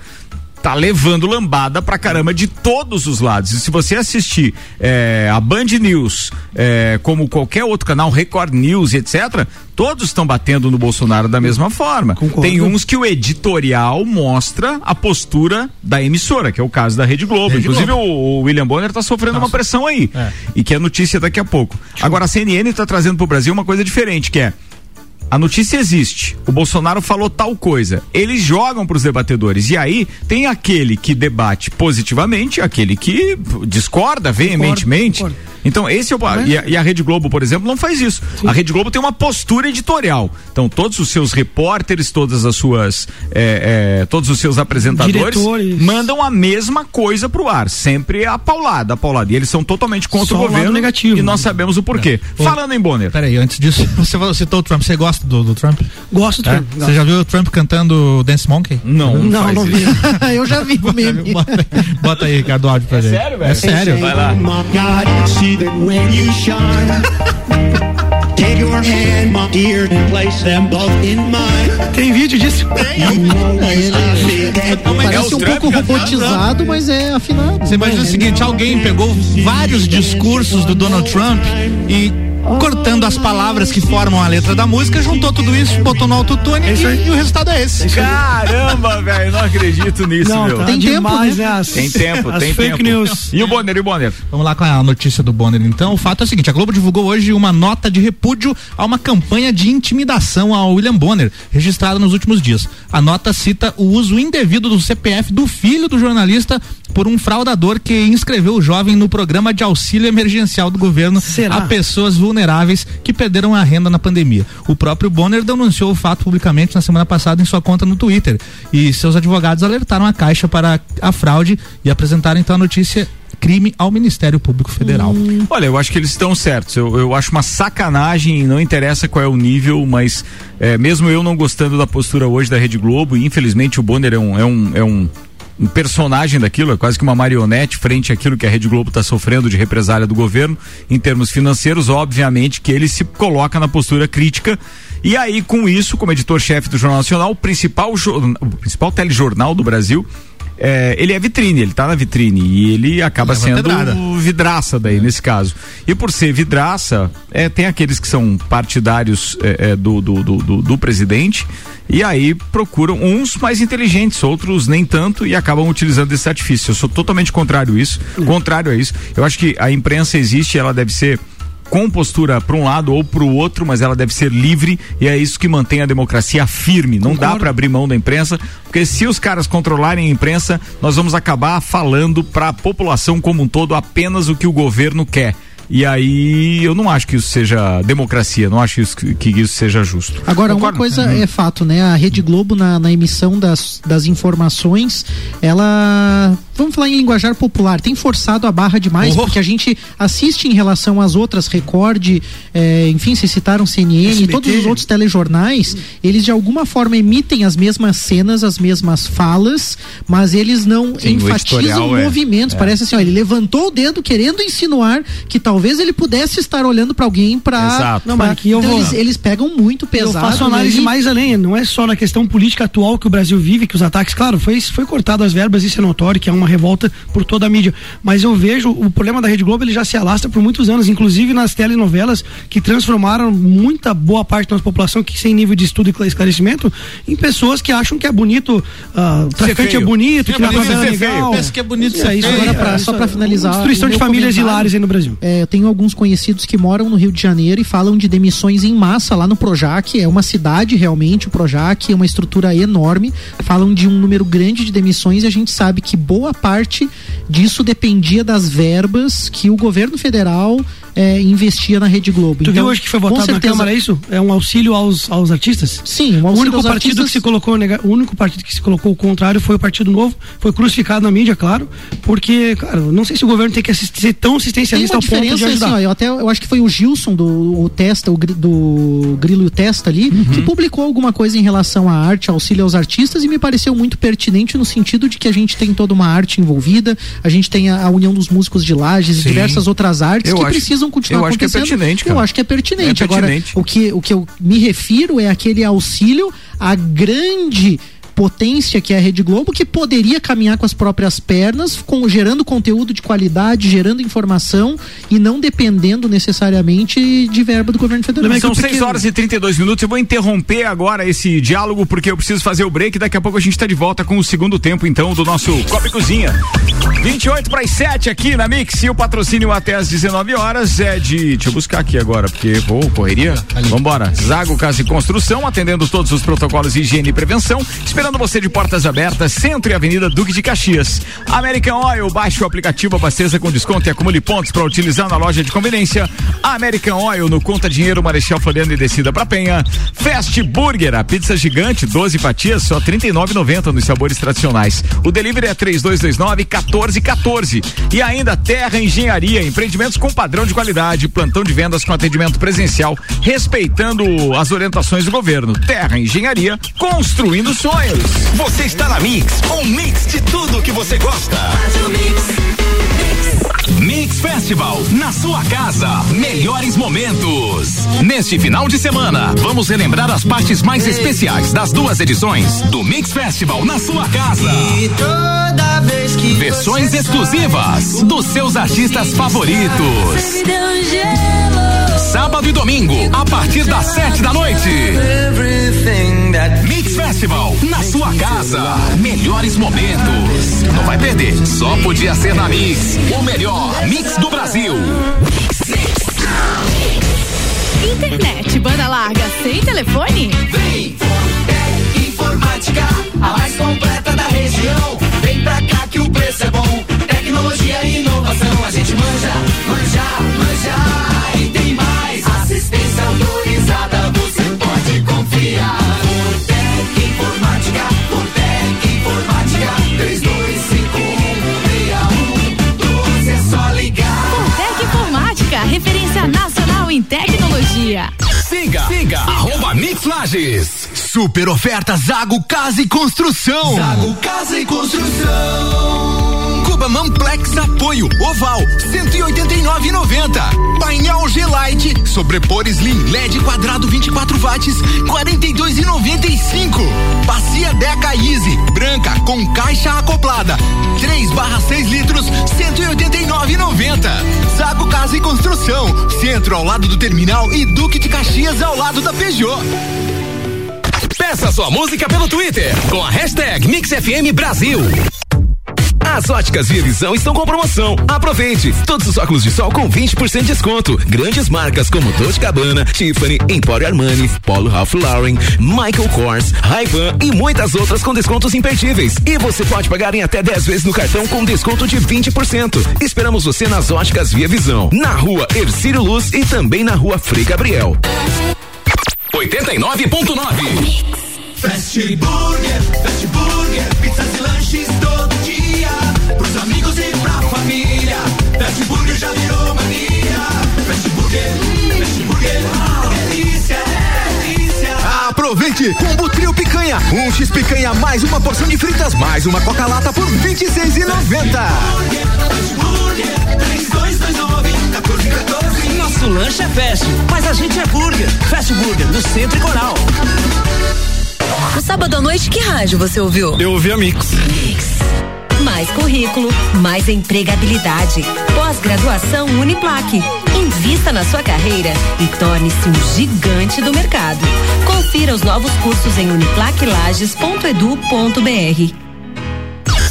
tá levando lambada pra caramba de todos os lados. E se você assistir eh, a Band News, eh, como qualquer outro canal, Record News etc., todos estão batendo no Bolsonaro da mesma forma. Concordo. Tem uns que o editorial mostra a postura da emissora, que é o caso da Rede Globo. Rede Inclusive Globo. O, o William Bonner está sofrendo uma pressão aí. É. E que é notícia daqui a pouco. Agora a CNN está trazendo para o Brasil uma coisa diferente, que é a notícia existe. O Bolsonaro falou tal coisa. Eles jogam para os debatedores. E aí tem aquele que debate positivamente, aquele que discorda veementemente. concordo. Então, esse é o. E a, e a Rede Globo, por exemplo, não faz isso. A Rede Globo tem uma postura editorial. Então, todos os seus repórteres, todas as suas. é, é, todos os seus apresentadores Diretores. mandam a mesma coisa pro ar. Sempre a paulada, a paulada. E eles são totalmente contra Só o governo. negativo. E nós sabemos o porquê. Ô, Falando em Bonner. Peraí, antes disso, você citou o Trump. Você gosta do, do Trump? Gosto do É? Trump, Você gosto. já viu o Trump cantando Dance Monkey? Não, Não, faz não isso. vi. eu já vi o meme. Bota aí, bota aí, Ricardo, áudio pra gente. sério, velho? É sério. Vai lá. Take your hand, my dear, and place them both in mine. Tem vídeo disso? É, ele- Parece o um Trump pouco robotizado, mas é afinado. Você imagina o seguinte, alguém pegou vários discursos do Donald Trump e cortando as palavras que formam a letra da música, juntou tudo isso, botou no autotune aí. e, e o resultado é esse. Caramba, velho, não acredito nisso, Não, meu. tá Tem tempo, demais, né? né? As, Tem tempo, as tem fake tempo. news. E o Bonner, e o Bonner? Vamos lá com a notícia do Bonner. Então, o fato é o seguinte: a Globo divulgou hoje uma nota de repúdio a uma campanha de intimidação ao William Bonner, registrada nos últimos dias. A nota cita o uso indevido do CPF do filho do jornalista por um fraudador que inscreveu o jovem no programa de auxílio emergencial do governo Será? a pessoas vulneráveis que perderam a renda na pandemia. O próprio Bonner denunciou o fato publicamente na semana passada em sua conta no Twitter. E seus advogados alertaram a Caixa para a fraude e apresentaram então a notícia crime ao Ministério Público Federal. Olha, eu acho que eles estão certos. Eu, eu acho uma sacanagem, não interessa qual é o nível, mas é, mesmo eu não gostando da postura hoje da Rede Globo, e infelizmente o Bonner é um. É um, é um um personagem daquilo, é quase que uma marionete frente àquilo que a Rede Globo está sofrendo de represália do governo. Em termos financeiros, obviamente que ele se coloca na postura crítica. E aí com isso, como editor-chefe do Jornal Nacional, o principal, o principal telejornal do Brasil, é, ele é vitrine, ele tá na vitrine e ele acaba Leva sendo pedrada. vidraça daí nesse caso. E por ser vidraça, é, tem aqueles que são partidários é, é, do, do, do, do- do presidente e aí procuram uns mais inteligentes, outros nem tanto e acabam utilizando esse artifício. Eu sou totalmente contrário a isso, contrário a isso. Eu acho que a imprensa existe, ela deve ser com postura para um lado ou para o outro, mas ela deve ser livre e é isso que mantém a democracia firme. Não dá Concordo. para abrir mão da imprensa, porque se os caras controlarem a imprensa, nós vamos acabar falando para a população como um todo apenas o que o governo quer. E aí eu não acho que isso seja democracia, não acho isso, que, isso seja justo. Agora, uma Concorda? coisa Uhum. é fato, né? A Rede Globo, na, na emissão das, das informações, ela. Vamos falar em linguajar popular, tem forçado a barra demais, Oh. porque a gente assiste em relação às outras, Record, eh, enfim, se citaram CNN, SBT. todos os outros telejornais, eles de alguma forma emitem as mesmas cenas, as mesmas falas, mas eles não Sim, o enfatizam editorial é- movimentos. é. Parece assim, ó, ele levantou o dedo querendo insinuar que talvez ele pudesse estar olhando para alguém para. Exato. Não, mas aqui eu então vou- eles, eles pegam muito Eu pesado. faço e análise aí- mais além, não é só na questão política atual que o Brasil vive, que os ataques, claro, foi, foi cortado as verbas, isso é notório, que é uma revolta por toda a mídia. Mas eu vejo o problema da Rede Globo, ele já se alastra por muitos anos, inclusive nas telenovelas que transformaram muita boa parte da nossa população que sem nível de estudo e esclarecimento em pessoas que acham que é bonito, o traficante é bonito, que na bonito favela é legal. Pensa que é bonito aí, isso Agora, pra- é, só é finalizar, Destruição de famílias comentário- hilárias aí no Brasil. É, eu tenho alguns conhecidos que moram no Rio de Janeiro e falam de demissões em massa lá no Projac. É uma cidade realmente, o Projac é uma estrutura enorme. Falam de um número grande de demissões e a gente sabe que boa parte disso dependia das verbas que o governo federal é, investia na Rede Globo. Tu então, viu hoje que foi votado na certeza- Câmara isso? É um auxílio aos, aos artistas? Sim, um O auxílio único aos partido artistas- que se colocou, nega- o único partido que se colocou o contrário foi o Partido Novo, foi crucificado na mídia, claro, porque, cara, não sei se o governo tem que ser tão assistencialista ao ponto de diferença, ajudar. assim, ó, eu até eu acho que foi o Gilson do o Testa, o, do Grilo e o Testa ali, Uhum. que publicou alguma coisa em relação à arte, auxílio aos artistas e me pareceu muito pertinente no sentido de que a gente tem toda uma arte envolvida, a gente tem a, a união dos músicos de lajes e Sim. diversas outras artes Eu que acho- precisam continuar eu acho que é acontecendo. pertinente, Eu cara. acho que é pertinente. É pertinente. Agora, o que, o que eu me refiro é aquele auxílio à grande potência que é a Rede Globo, que poderia caminhar com as próprias pernas, com, gerando conteúdo de qualidade, gerando informação e não dependendo necessariamente de verba do governo federal. São 6 horas e 32 minutos. Eu vou interromper agora esse diálogo porque eu preciso fazer o break. Daqui a pouco a gente está de volta com o segundo tempo, então, do nosso Copa e Cozinha. 28 para as 7 aqui na Mix. E o patrocínio até às 19 horas é de. Deixa eu buscar aqui agora, porque, pô, correria. Vambora. Zago Casa e Construção, atendendo todos os protocolos de higiene e prevenção. Esperando você de portas abertas, Centro e Avenida Duque de Caxias. American Oil, baixe o aplicativo, abasteça com desconto e acumule pontos para utilizar na loja de conveniência. American Oil no Conta Dinheiro, Marechal Floriano e descida pra Penha. Fast Burger, a pizza gigante, 12 fatias, só R$ 39,90 nos sabores tradicionais. O delivery é 3229-1414. E ainda Terra Engenharia, empreendimentos com padrão de qualidade, plantão de vendas com atendimento presencial, respeitando as orientações do governo. Terra Engenharia, construindo sonhos. Você está na Mix, um mix de tudo que você gosta. Mix Festival, na sua casa, melhores momentos. Neste final de semana, vamos relembrar as partes mais especiais das duas edições do Mix Festival na sua casa. Versões exclusivas dos seus artistas favoritos. Sábado e domingo, a partir das sete da noite. Mix Festival, na sua casa. Melhores momentos. Não vai perder, só podia ser na Mix. O melhor Mix do Brasil. Internet, banda larga, sem telefone? Vem, Fortec Informática, a mais completa da região. Vem pra cá que o preço é bom. Tecnologia e inovação, a gente manja, manja, manja. E tem mais, referência nacional em tecnologia. Siga, siga, arroba Mix Lages. Super oferta Zago Casa e Construção. Zago Casa e Construção. Cuba Mamplex Apoio Oval 189,90. Painel G-Lite Sobrepor Slim LED quadrado 24 watts 42,95. Bacia Deca Easy branca com caixa acoplada 3 barra 6 litros 189,90. Zago Casa e Construção Centro ao lado do terminal e Duque de Caxias ao lado da Peugeot. Peça sua música pelo Twitter com a hashtag MixFM Brasil. As óticas Via Visão estão com promoção. Aproveite! Todos os óculos de sol com 20% de desconto. Grandes marcas como Dolce Gabbana, Tiffany, Emporio Armani, Polo Ralph Lauren, Michael Kors, Ray-Ban e muitas outras com descontos imperdíveis. E você pode pagar em até 10 vezes no cartão com desconto de 20%. Esperamos você nas óticas Via Visão, na rua Ercílio Luz e também na rua Frei Gabriel. 89.9 Fast Burger, Fast Burger, pizzas e lanches todo dia. Pros amigos e pra família. Fast Burger já virou mania. Fast Burger, Fast Burger, delícia, delícia. Aproveite! Combo Trio Picanha. Um X Picanha mais uma porção de fritas mais uma Coca-Lata por R$ 26,90. Fast Burger, 3229, 1414. Nosso lanche é fast, mas a gente é burger. Fast Burger, no Centro e Coral. No sábado à noite, que rádio você ouviu? Eu ouvi a Mix. Mais currículo, mais empregabilidade. Pós-graduação Uniplaque. Invista na sua carreira e torne-se um gigante do mercado. Confira os novos cursos em uniplaquelages.edu.br.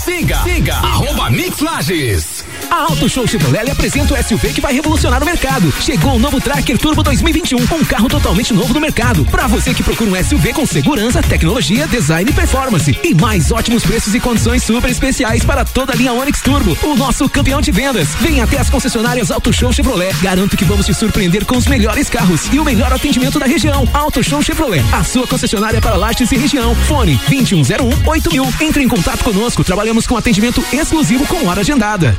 Siga, siga, arroba Mix Lages. A Auto Show Chevrolet apresenta o SUV que vai revolucionar o mercado. Chegou o novo Tracker Turbo 2021, um carro totalmente novo no mercado. Para você que procura um SUV com segurança, tecnologia, design e performance. E mais ótimos preços e condições super especiais para toda a linha Onix Turbo, o nosso campeão de vendas. Venha até as concessionárias Auto Show Chevrolet. Garanto que vamos te surpreender com os melhores carros e o melhor atendimento da região. Auto Show Chevrolet, a sua concessionária para Lages e região. Fone 2101 8000. Entre em contato conosco. Trabalhamos com atendimento exclusivo com hora agendada.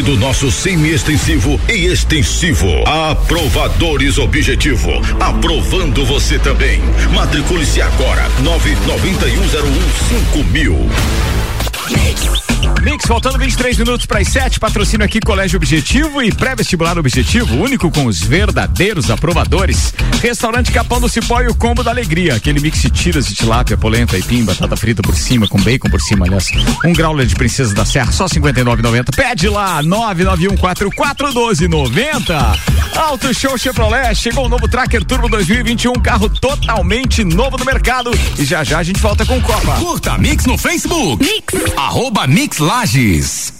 do nosso semi-extensivo e extensivo. Aprovadores Objetivo. Aprovando você também. Matricule-se agora. 99101 nove, 5000. Mix, faltando 23 minutos para as 7, patrocínio aqui Colégio Objetivo e pré-vestibular Objetivo, único com os verdadeiros aprovadores. Restaurante Capão do Cipó e o combo da alegria, aquele mix de tiras de tilápia, polenta, aipim, batata frita por cima, com bacon por cima, aliás. Um grauler de princesa da serra, só 59,90. Pede lá, 991441290. Auto Show Chevrolet, chegou o novo Tracker Turbo 2021, carro totalmente novo no mercado. E já já a gente volta com Copa. Curta Mix no Facebook. Mix. Arroba Mix Lages.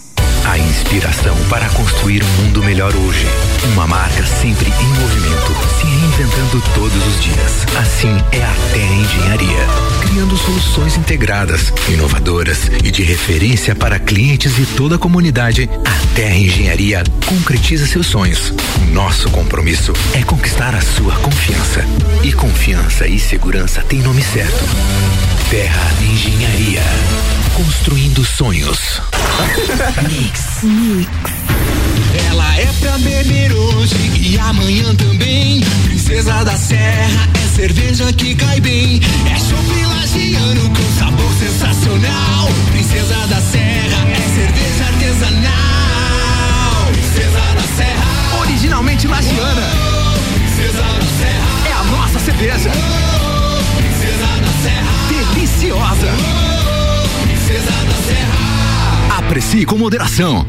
A inspiração para construir um mundo melhor hoje. Uma marca sempre em movimento, se reinventando todos os dias. Assim é a Terra Engenharia. Criando soluções integradas, inovadoras e de referência para clientes e toda a comunidade, a Terra Engenharia concretiza seus sonhos. Nosso compromisso é conquistar a sua confiança. E confiança e segurança têm nome certo. Terra Engenharia. Construindo sonhos. Mix. Ela é pra beber hoje e amanhã também. Princesa da Serra é cerveja que cai bem. É chopp lagiano com sabor sensacional. Princesa da Serra é cerveja artesanal. Princesa da Serra. Originalmente lagiana. Princesa da Serra. É a nossa cerveja. Princesa da Serra. Deliciosa. Aprecie com moderação.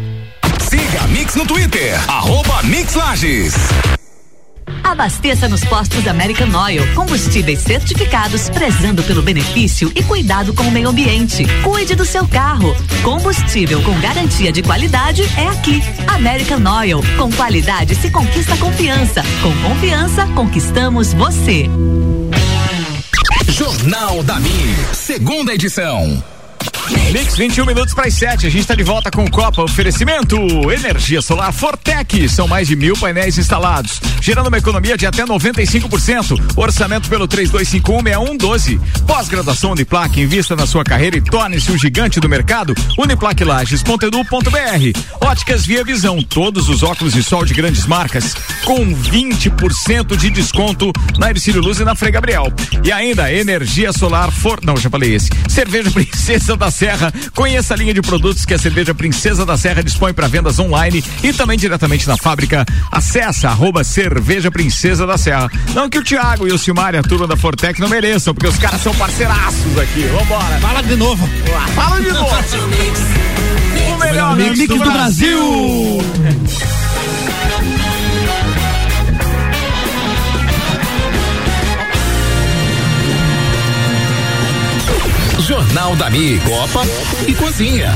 Siga a Mix no Twitter, arroba Mix Lages. Abasteça nos postos American Oil. Combustíveis certificados, prezando pelo benefício e cuidado com o meio ambiente. Cuide do seu carro. Combustível com garantia de qualidade é aqui. American Oil. Com qualidade se conquista confiança. Com confiança, conquistamos você. Jornal da Mi, segunda edição. Mix 21 minutos para as 7. A gente está de volta com Copa. Oferecimento: Energia Solar Fortec. São mais de mil painéis instalados, gerando uma economia de até 95%. Orçamento pelo 32516112. Pós-graduação Uniplac. Invista na sua carreira e torne-se um gigante do mercado. Uniplaclages.edu.br. Óticas Via Visão. Todos os óculos de sol de grandes marcas com 20% de desconto na Ercílio Luz e na Frei Gabriel. E ainda Energia Solar For. Não, já falei esse. Cerveja Princesa da Serra. Conheça a linha de produtos que a Cerveja Princesa da Serra dispõe para vendas online e também diretamente na fábrica. Acesse arroba Cerveja Princesa da Serra. Não que o Thiago e o Silmar e a turma da Fortec não mereçam, porque os caras são parceiraços aqui. Vambora. Fala de novo. Fala de novo. o melhor mix, mix do, do Brasil. Jornal da Mi, Copa e Cozinha.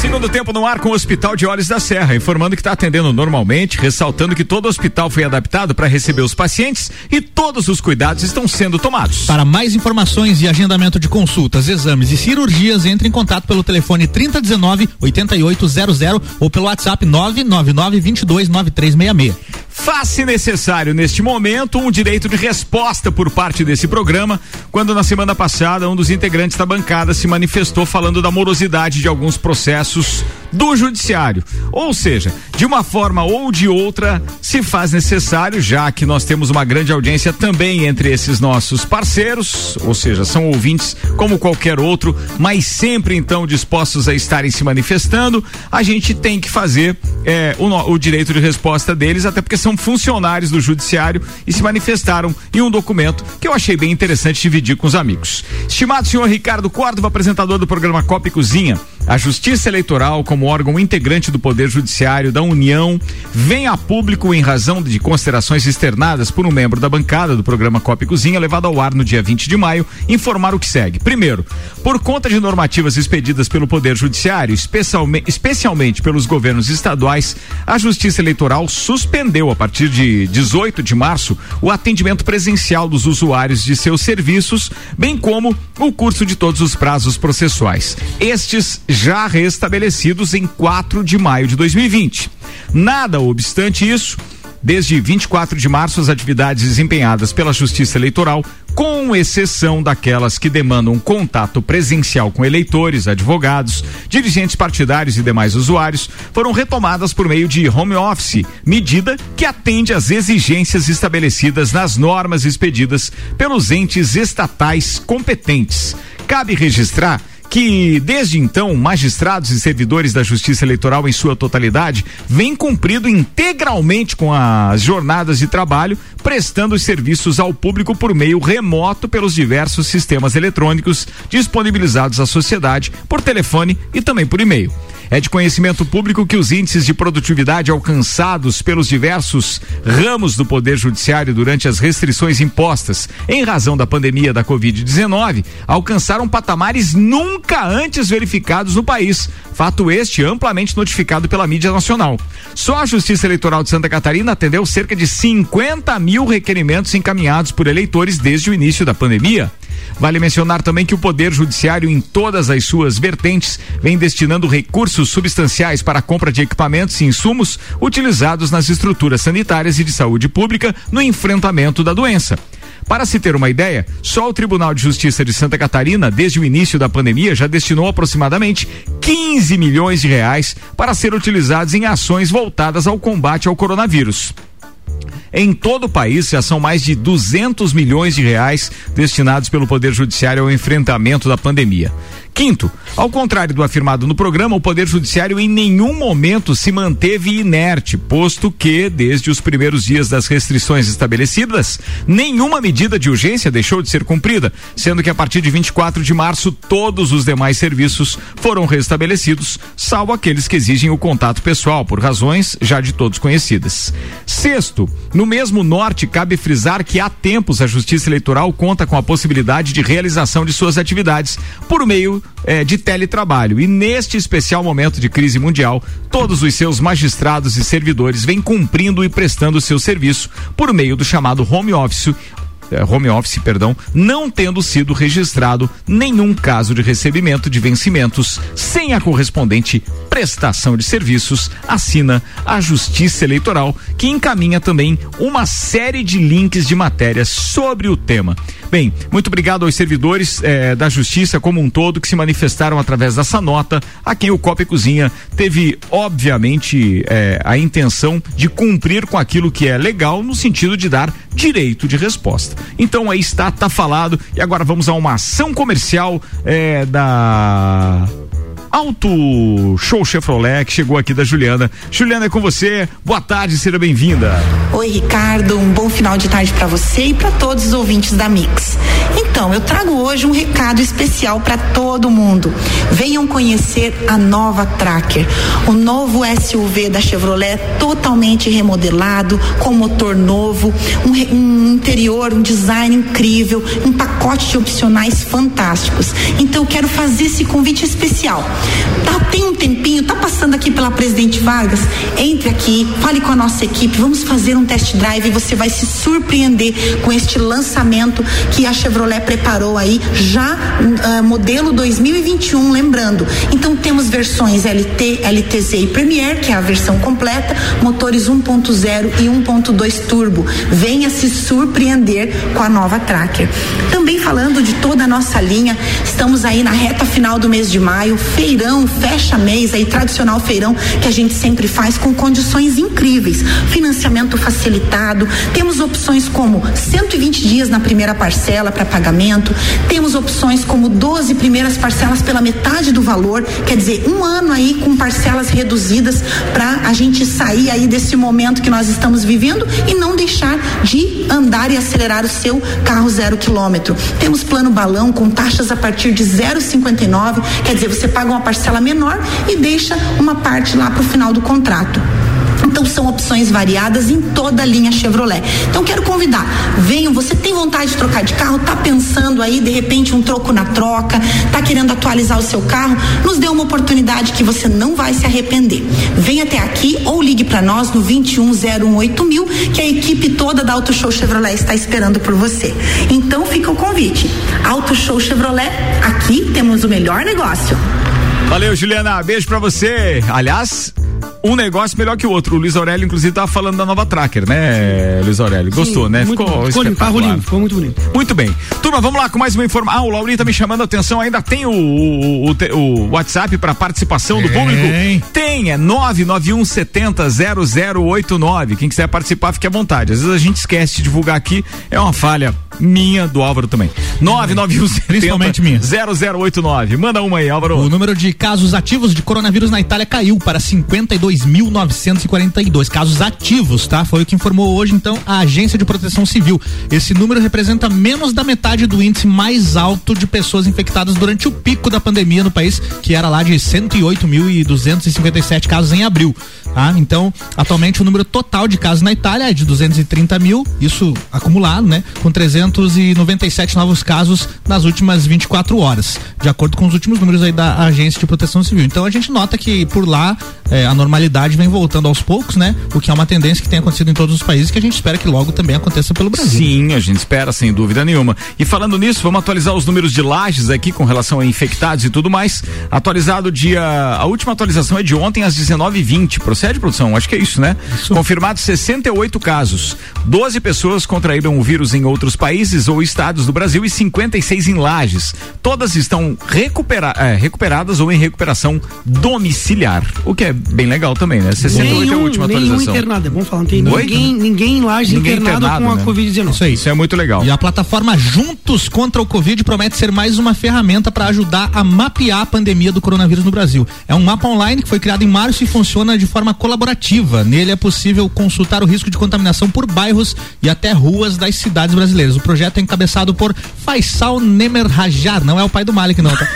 Segundo tempo no ar com o Hospital de Olhos da Serra, informando que está atendendo normalmente, ressaltando que todo hospital foi adaptado para receber os pacientes e todos os cuidados estão sendo tomados. Para mais informações e agendamento de consultas, exames e cirurgias, entre em contato pelo telefone 3019 8800 ou pelo WhatsApp 999 229366. Faz-se necessário, neste momento, um direito de resposta por parte desse programa, quando na semana passada um dos integrantes da bancada se manifestou falando da morosidade de alguns processos do judiciário. Ou seja, de uma forma ou de outra, se faz necessário, já que nós temos uma grande audiência também entre esses nossos parceiros, ou seja, são ouvintes como qualquer outro, mas sempre então dispostos a estarem se manifestando, a gente tem que fazer é, o, o direito de resposta deles, até porque são funcionários do judiciário e se manifestaram em um documento que eu achei bem interessante dividir com os amigos. Estimado senhor Ricardo Córdova, apresentador do programa Copa e Cozinha, a Justiça Eleitoral, como órgão integrante do Poder Judiciário da União, vem a público em razão de considerações externadas por um membro da bancada do programa Copa e Cozinha, levado ao ar no dia 20 de maio, informar o que segue. Primeiro, por conta de normativas expedidas pelo Poder Judiciário, especialmente pelos governos estaduais, a Justiça Eleitoral suspendeu, a partir de 18 de março, o atendimento presencial dos usuários de seus serviços, bem como o curso de todos os prazos processuais. Estes já restabelecidos em 4 de maio de 2020. Nada obstante isso, Desde 24 de março, as atividades desempenhadas pela Justiça Eleitoral, com exceção daquelas que demandam contato presencial com eleitores, advogados, dirigentes partidários e demais usuários, foram retomadas por meio de home office, medida que atende às exigências estabelecidas nas normas expedidas pelos entes estatais competentes. Cabe registrar que desde então magistrados e servidores da Justiça Eleitoral em sua totalidade vêm cumprido integralmente com as jornadas de trabalho, prestando os serviços ao público por meio remoto pelos diversos sistemas eletrônicos disponibilizados à sociedade por telefone e também por e-mail. É de conhecimento público que os índices de produtividade alcançados pelos diversos ramos do Poder Judiciário durante as restrições impostas em razão da pandemia da Covid-19 alcançaram patamares nunca antes verificados no país. Fato este amplamente notificado pela mídia nacional. Só a Justiça Eleitoral de Santa Catarina atendeu cerca de 50 mil requerimentos encaminhados por eleitores desde o início da pandemia. Vale mencionar também que o Poder Judiciário, em todas as suas vertentes, vem destinando recursos substanciais para a compra de equipamentos e insumos utilizados nas estruturas sanitárias e de saúde pública no enfrentamento da doença. Para se ter uma ideia, só o Tribunal de Justiça de Santa Catarina, desde o início da pandemia, já destinou aproximadamente 15 milhões de reais para ser utilizados em ações voltadas ao combate ao coronavírus. Em todo o país já são mais de 200 milhões de reais destinados pelo Poder Judiciário ao enfrentamento da pandemia. Quinto, ao contrário do afirmado no programa, o Poder Judiciário em nenhum momento se manteve inerte, posto que, desde os primeiros dias das restrições estabelecidas, nenhuma medida de urgência deixou de ser cumprida, sendo que a partir de 24 de março todos os demais serviços foram restabelecidos, salvo aqueles que exigem o contato pessoal, por razões já de todos conhecidas. Sexto, no mesmo norte, cabe frisar que há tempos a Justiça Eleitoral conta com a possibilidade de realização de suas atividades por meio é, de teletrabalho. E neste especial momento de crise mundial, todos os seus magistrados e servidores vêm cumprindo e prestando seu serviço por meio do chamado home office é, home office, perdão, não tendo sido registrado nenhum caso de recebimento de vencimentos sem a correspondente prestação de serviços, assina a Justiça Eleitoral, que encaminha também uma série de links de matérias sobre o tema. Bem, muito obrigado aos servidores eh, da Justiça como um todo que se manifestaram através dessa nota, a quem o Copa e Cozinha teve, obviamente, eh, a intenção de cumprir com aquilo que é legal no sentido de dar direito de resposta. Então aí está, tá falado. E agora vamos a uma ação comercial eh, da Auto Show Chevrolet, que chegou aqui da Juliana. Juliana, é com você. Boa tarde, seja bem-vinda. Oi, Ricardo. Um bom final de tarde para você e para todos os ouvintes da Mix. Então, eu trago hoje um recado especial para todo mundo. Venham conhecer a nova Tracker, o novo SUV da Chevrolet totalmente remodelado, com motor novo, um, um interior, um design incrível, um pacote de opcionais fantásticos. Então, eu quero fazer esse convite especial Tá, tem um tempinho, tá passando aqui pela Presidente Vargas? Entre aqui, fale com a nossa equipe, vamos fazer um test drive e você vai se surpreender com este lançamento que a Chevrolet preparou aí, já uh, modelo 2021, lembrando. Então temos versões LT, LTZ e Premier, que é a versão completa, motores 1.0 e 1.2 turbo. Venha se surpreender com a nova Tracker. Também falando de toda a nossa linha, estamos aí na reta final do mês de maio, feirão, fecha mês aí, tradicional feirão que a gente sempre faz com condições incríveis. Financiamento facilitado, temos opções como 120 dias na primeira parcela para pagamento, temos opções como 12 primeiras parcelas pela metade do valor, quer dizer, um ano aí com parcelas reduzidas para a gente sair aí desse momento que nós estamos vivendo e não deixar de andar e acelerar o seu carro zero quilômetro. Temos plano balão com taxas a partir de 0,59, quer dizer, você paga uma parcela menor e deixa uma parte lá para o final do contrato. Então são opções variadas em toda a linha Chevrolet. Então quero convidar, venham, você tem vontade de trocar de carro, tá pensando aí de repente um troco na troca, tá querendo atualizar o seu carro, nos dê uma oportunidade que você não vai se arrepender. Venha até aqui ou ligue para nós no 21018000 mil, que a equipe toda da Auto Show Chevrolet está esperando por você. Então fica o convite. Auto Show Chevrolet, aqui temos o melhor negócio. Valeu, Juliana. Beijo pra você. Aliás, um negócio melhor que o outro. O Luiz Aurélio, inclusive, tava falando da nova Tracker, né, Luiz Aurélio? Gostou, Sim, né? Ficou ficou lindo, ficou muito bonito. Muito bem. Turma, vamos lá com mais uma informação. Ah, o Laurinho tá me chamando a atenção. Ainda tem o, o, o, o WhatsApp para participação do público? Tem, é 991 70 0089. Quem quiser participar, fique à vontade. Às vezes a gente esquece de divulgar aqui. É uma falha minha, do Álvaro também. 991 Principalmente minha. 0089. Manda uma aí, Álvaro. O número de casos ativos de coronavírus na Itália caiu para 52.942 casos ativos, tá? Foi o que informou hoje, então, a Agência de Proteção Civil. Esse número representa menos da metade do índice mais alto de pessoas infectadas durante o pico da pandemia no país, que era lá de 108.257 casos em abril. Tá? Então, atualmente o número total de casos na Itália é de 230 mil, isso acumulado, né? Com 397 novos casos nas últimas 24 horas, de acordo com os últimos números aí da Agência de Proteção Civil. Então a gente nota que por lá eh, a normalidade vem voltando aos poucos, né? O que é uma tendência que tem acontecido em todos os países que a gente espera que logo também aconteça pelo Brasil. Sim, a gente espera, sem dúvida nenhuma. E falando nisso, vamos atualizar os números de lajes aqui com relação a infectados e tudo mais. Atualizado dia. A última atualização é de ontem às 19h20. Procede, produção? Acho que é isso, né? Isso. Confirmados 68 casos. 12 pessoas contraíram o vírus em outros países ou estados do Brasil e 56 em lajes. Todas estão recupera é, recuperadas ou em recuperação domiciliar. O que é bem legal também, né? 68 nenhum, é a última atualização. Nenhum internado, é bom falar. Não tem ninguém, ninguém em laje Ninguém internado, internado, com a né? Covid-19. Isso aí. Isso é muito legal. E a plataforma Juntos contra o Covid promete ser mais uma ferramenta para ajudar a mapear a pandemia do coronavírus no Brasil. É um mapa online que foi criado em março e funciona de forma colaborativa. Nele é possível consultar o risco de contaminação por bairros e até ruas das cidades brasileiras. O projeto é encabeçado por Faisal Nemer Rajar, não é o pai do Malik não, tá?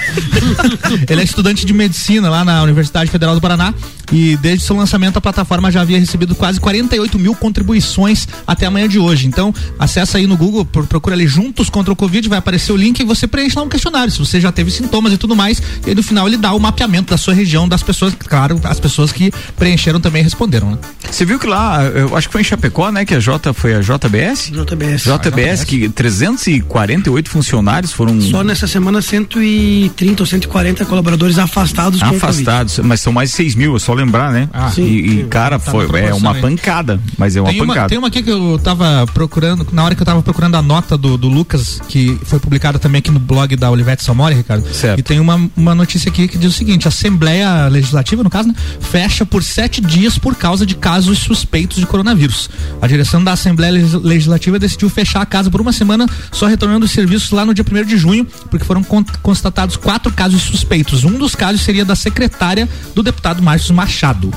Ele é estudante de medicina lá na Universidade Federal do Paraná e desde seu lançamento a plataforma já havia recebido quase 48 mil contribuições até amanhã de hoje. Então, acessa aí no Google, pro- procura ali Juntos contra o Covid, vai aparecer o link e você preenche lá um questionário, se você já teve sintomas e tudo mais, e aí no final ele dá o mapeamento da sua região, das pessoas, claro, as pessoas que preencheram também responderam, né? Você viu que lá, eu acho que foi em Chapecó, né? Que a J foi a JBS? JBS. JBS, que 348 funcionários foram Só nessa semana 130 ou 140 colaboradores afastados com afastados, mas são mais de 6 mil, é só lembrar, né? Ah, e, sim. e, cara, Tá foi, é uma aí. pancada, mas é uma tem, uma, pancada. tem uma aqui que eu tava procurando, na hora que eu tava procurando a nota do, do Lucas, que foi publicada também aqui no blog da Olivete Samori, Ricardo. Certo. E tem uma, uma notícia aqui que diz o seguinte: a Assembleia Legislativa, no caso, né, fecha por sete dias por causa de casos suspeitos de coronavírus. A direção da Assembleia Legis- Legislativa decidiu fechar a casa por uma semana, só retornando os serviços lá no dia 1 de junho, porque foram con- constatados quatro casos suspeitos. Um dos casos seria da secretária do deputado Márcio Machado.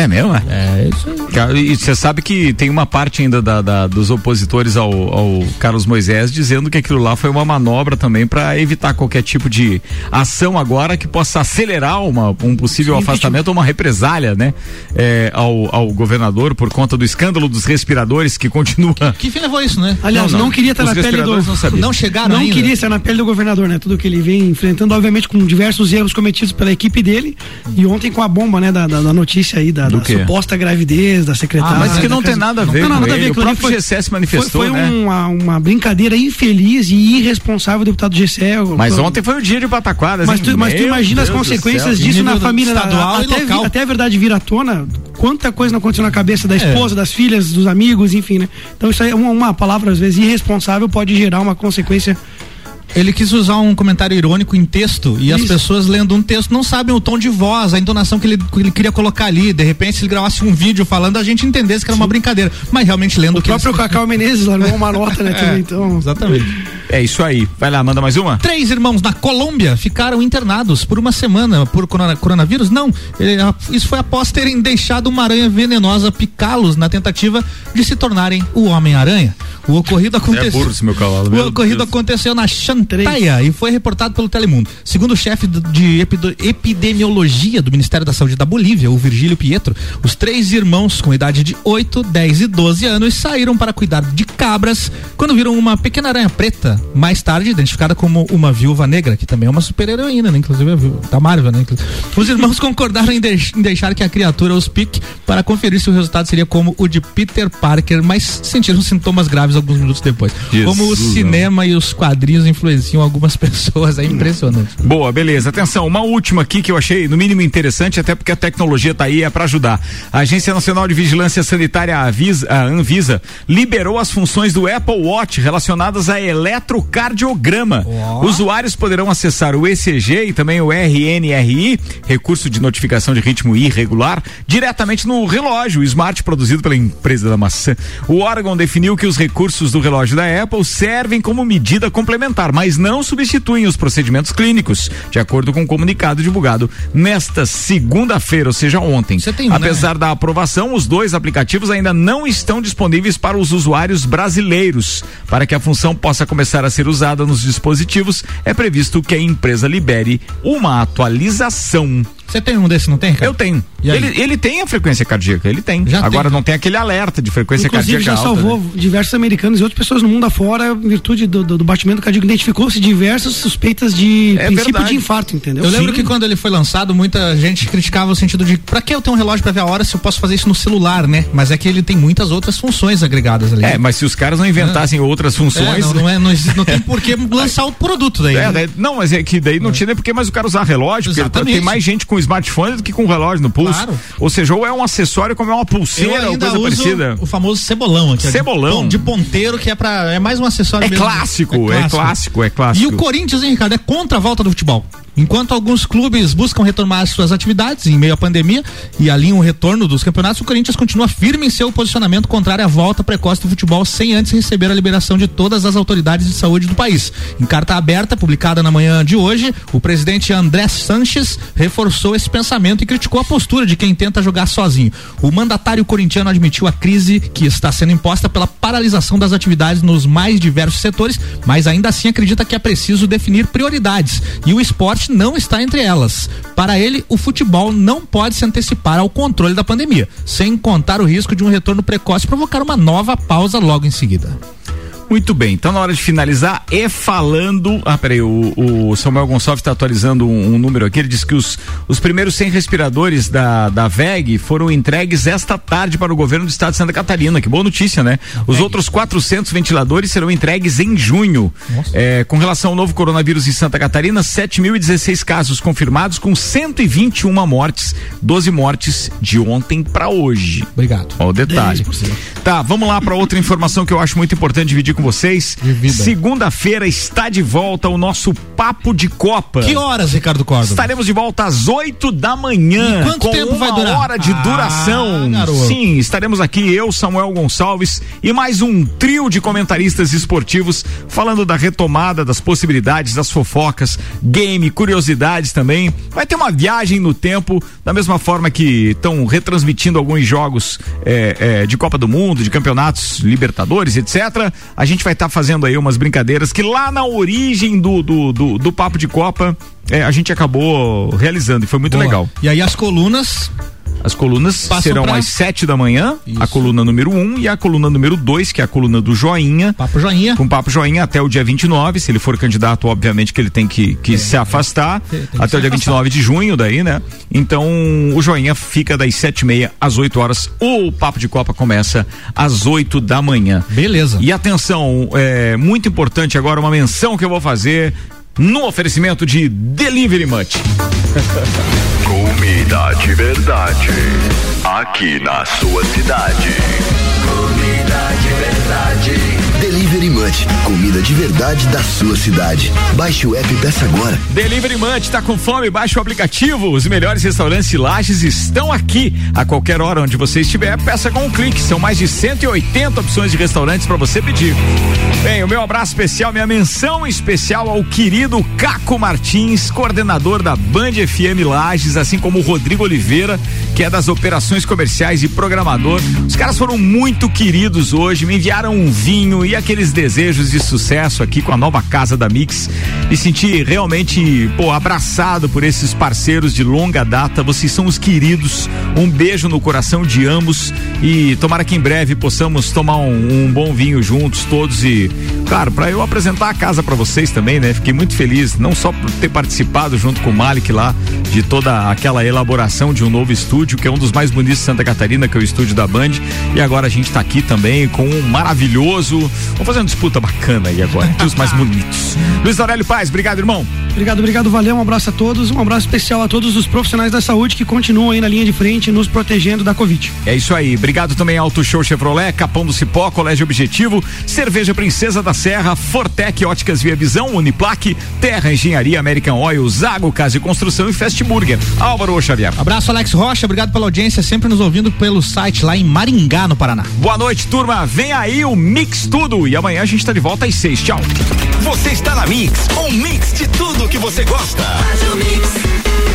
É mesmo? É, é isso aí. E você sabe que tem uma parte ainda da, da- dos opositores ao, ao Carlos Moisés dizendo que aquilo lá foi uma manobra também para evitar qualquer tipo de ação agora que possa acelerar uma, um possível Sim, afastamento ou uma represália, né? é, ao, ao governador por conta do escândalo dos respiradores que continua. Que fim levou isso, né? Aliás, não, queria estar Os na pele do. respiradores não. Não chegaram Não ainda. queria estar na pele do governador, né? Tudo que ele vem enfrentando, obviamente, com diversos erros cometidos pela equipe dele. E ontem com a bomba, né? Da, da, da notícia aí, da, Do da quê? suposta gravidez da secretária. Ah, mas que não da tem nada a ver não, com nada a ver O próprio GCE se manifestou, Foi, foi né? uma, uma brincadeira infeliz e irresponsável do deputado GCE. Mas ontem foi o dia de pataquadas. Mas tu, mas tu imagina as Deus do consequências céu. disso na família na- estadual e até, local. até a verdade vir à tona. Quanta coisa não aconteceu na cabeça da É. esposa, das filhas, dos amigos, enfim, né? Então isso aí é uma, uma palavra, às vezes, irresponsável, pode gerar uma consequência. Ele quis usar um comentário irônico em texto e as Isso. pessoas lendo um texto não sabem o tom de voz, a entonação que ele, que ele queria colocar ali. De repente, se ele gravasse um vídeo falando, a gente entendesse que era uma brincadeira. Mas realmente lendo O o que próprio ele... Cacau Menezes largou uma nota, né? também, então. Exatamente. É isso aí. Vai lá, manda mais uma. Três irmãos na Colômbia ficaram internados por uma semana por corona- coronavírus? Não. Isso foi após terem deixado uma aranha venenosa picá-los na tentativa de se tornarem o Homem-Aranha. O ocorrido É aconteceu. burro esse meu cavalo. O meu ocorrido Deus. aconteceu na Chantaia e foi reportado pelo Telemundo. Segundo o chefe de epidemiologia do Ministério da Saúde da Bolívia, o Virgílio Pietro, os três irmãos com idade de 8, 10 e 12 anos saíram para cuidar de cabras quando viram uma pequena aranha preta, mais tarde identificada como uma viúva negra, que também é uma super-heroína, né? Inclusive é da Marvel, né? Os irmãos concordaram em, deix- em deixar que a criatura os pique para conferir se o resultado seria como o de Peter Parker, mas sentiram sintomas graves alguns minutos depois. Jesus, como o cinema e os quadrinhos influenciam algumas pessoas, é impressionante. Boa, beleza. Atenção, uma última aqui que eu achei no mínimo interessante, até porque a tecnologia tá aí é para ajudar. A Agência Nacional de Vigilância Sanitária a Avisa- a Anvisa liberou as funções do Apple Watch relacionadas a eletrocardiograma. Usuários poderão acessar o ECG e também o RNRI, recurso de notificação de ritmo irregular, diretamente no relógio smart produzido pela empresa da maçã. O órgão definiu que os recursos do relógio da Apple servem como medida complementar, mas não substituem os procedimentos clínicos, de acordo com o comunicado divulgado nesta segunda-feira, ou seja, ontem. um, Apesar da aprovação, os dois aplicativos ainda não estão disponíveis para os usuários brasileiros. Para que a função possa começar a ser usada nos dispositivos, é previsto que a empresa libere uma atualização. Você tem um desse, não tem? Eu tenho. Ele, ele tem a frequência cardíaca, ele tem. Já Agora tem. não tem aquele alerta de frequência Inclusive cardíaca já alta. salvou né? diversos americanos e outras pessoas no mundo afora em virtude do, do, do batimento cardíaco. Identificou-se diversas suspeitas de É princípio verdade. de infarto, entendeu? Eu lembro Sim. que quando ele foi lançado, muita gente criticava o sentido de pra que eu tenho um relógio pra ver a hora se eu posso fazer isso no celular, né? Mas é que ele tem muitas outras funções agregadas ali. É, mas se os caras não inventassem outras funções. É, não, não é, não, não tem por que lançar o produto daí. É, né? não, mas é que daí não tinha nem porque mais o cara usar relógio, porque Exatamente. tem mais gente com smartphone do que com relógio no pulso. Claro. Ou seja, ou é um acessório como é uma pulseira ou coisa parecida. o famoso cebolão aqui. de Cebolão? pon- De, ponteiro, que é para é mais um acessório É mesmo. clássico, é clássico, é clássico. E o Corinthians, hein, Ricardo, é contra a volta do futebol. Enquanto alguns clubes buscam retomar suas atividades em meio à pandemia e alinham o retorno dos campeonatos, o Corinthians continua firme em seu posicionamento contrário à volta precoce do futebol sem antes receber a liberação de todas as autoridades de saúde do país. Em carta aberta, publicada na manhã de hoje, o presidente André Sanches reforçou esse pensamento e criticou a postura de quem tenta jogar sozinho. O mandatário corintiano admitiu a crise que está sendo imposta pela paralisação das atividades nos mais diversos setores, mas ainda assim acredita que é preciso definir prioridades e o esporte não está entre elas. Para ele, o futebol não pode se antecipar ao controle da pandemia, sem contar o risco de um retorno precoce provocar uma nova pausa logo em seguida. Muito bem, então na hora de finalizar, e falando. Ah, peraí, o, o Samuel Gonçalves está atualizando um, um número aqui. Ele diz que os, os primeiros 100 respiradores da, da VEG foram entregues esta tarde para o governo do estado de Santa Catarina. Que boa notícia, né? Os outros 400 ventiladores serão entregues em junho. É, com relação ao novo coronavírus em Santa Catarina, 7.016 casos confirmados, com 121 mortes, 12 mortes de ontem para hoje. Obrigado. Ó, o detalhe. Tá, vamos lá para outra informação que eu acho muito importante dividir com vocês. Segunda-feira está de volta o nosso Papo de Copa. Que horas, Ricardo Córdoba? Estaremos de volta às 8 da manhã. E quanto com tempo vai uma durar? hora de Ah, duração. Sim, estaremos aqui, eu, Samuel Gonçalves e mais um trio de comentaristas esportivos falando da retomada, das possibilidades, das fofocas, game, curiosidades também. Vai ter uma viagem no tempo, da mesma forma que estão retransmitindo alguns jogos é, é, de Copa do Mundo, de campeonatos Libertadores, etc. A gente vai estar fazendo aí umas brincadeiras que lá na origem do, do, do, do Papo de Copa é, a gente acabou realizando e foi muito Boa. legal. E aí as colunas. As colunas Passam serão pra- às sete da manhã, a coluna número um e a coluna número dois, que é a coluna do Joinha. Papo Joinha. Com Papo Joinha até o dia 29. Se ele for candidato, obviamente que ele tem que, que se afastar. até o dia afastar. 29 de junho, daí, né? Então, o Joinha fica das sete e meia às 8 horas. O Papo de Copa começa às 8 da manhã. Beleza. E atenção, é muito importante agora uma menção que eu vou fazer no oferecimento de Delivery Much. Comida de verdade. Aqui na sua cidade. Comida de verdade. Delivery Munch, comida de verdade da sua cidade. Baixe o app e peça agora. Delivery Munch, tá com fome? Baixe o aplicativo. Os melhores restaurantes e lajes estão aqui. A qualquer hora onde você estiver, peça com um clique. São mais de 180 opções de restaurantes para você pedir. Bem, o meu abraço especial, minha menção especial ao querido Caco Martins, coordenador da Band FM Lages, assim como o Rodrigo Oliveira, que é das operações comerciais e programador. Os caras foram muito queridos hoje, me enviaram um vinho e aqueles desejos de sucesso aqui com a nova casa da Mix. Me senti realmente, pô, abraçado por esses parceiros de longa data. Vocês são os queridos. Um beijo no coração de ambos e tomara que em breve possamos tomar um, um bom vinho juntos todos e, claro, para eu apresentar a casa para vocês também, né? Fiquei muito feliz, não só por ter participado junto com o Malik lá de toda aquela elaboração de um novo estúdio, que é um dos mais bonitos de Santa Catarina, que é o estúdio da Band. E agora a gente tá aqui também com um maravilhoso. Vamos fazer uma disputa bacana aí agora, entre os mais bonitos. Luiz Aurélio Paz, obrigado, irmão. Obrigado, obrigado, valeu. Um abraço a todos. Um abraço especial a todos os profissionais da saúde que continuam aí na linha de frente, nos protegendo da Covid. É isso aí. Obrigado também ao Auto Show Chevrolet, Capão do Cipó, Colégio Objetivo, Cerveja Princesa da Serra, Fortec Óticas Via Visão, Uniplaque, Terra Engenharia, American Oil, Zago Casa e Construção e Fast Burger. Álvaro Xavier. Abraço, Alex Rocha. Obrigado pela audiência, sempre nos ouvindo pelo site lá em Maringá, no Paraná. Boa noite, turma. Vem aí o Mix Tudo. E amanhã a gente tá de volta às seis. Tchau. Você está na Mix, um mix de tudo que você gosta. Faz o mix.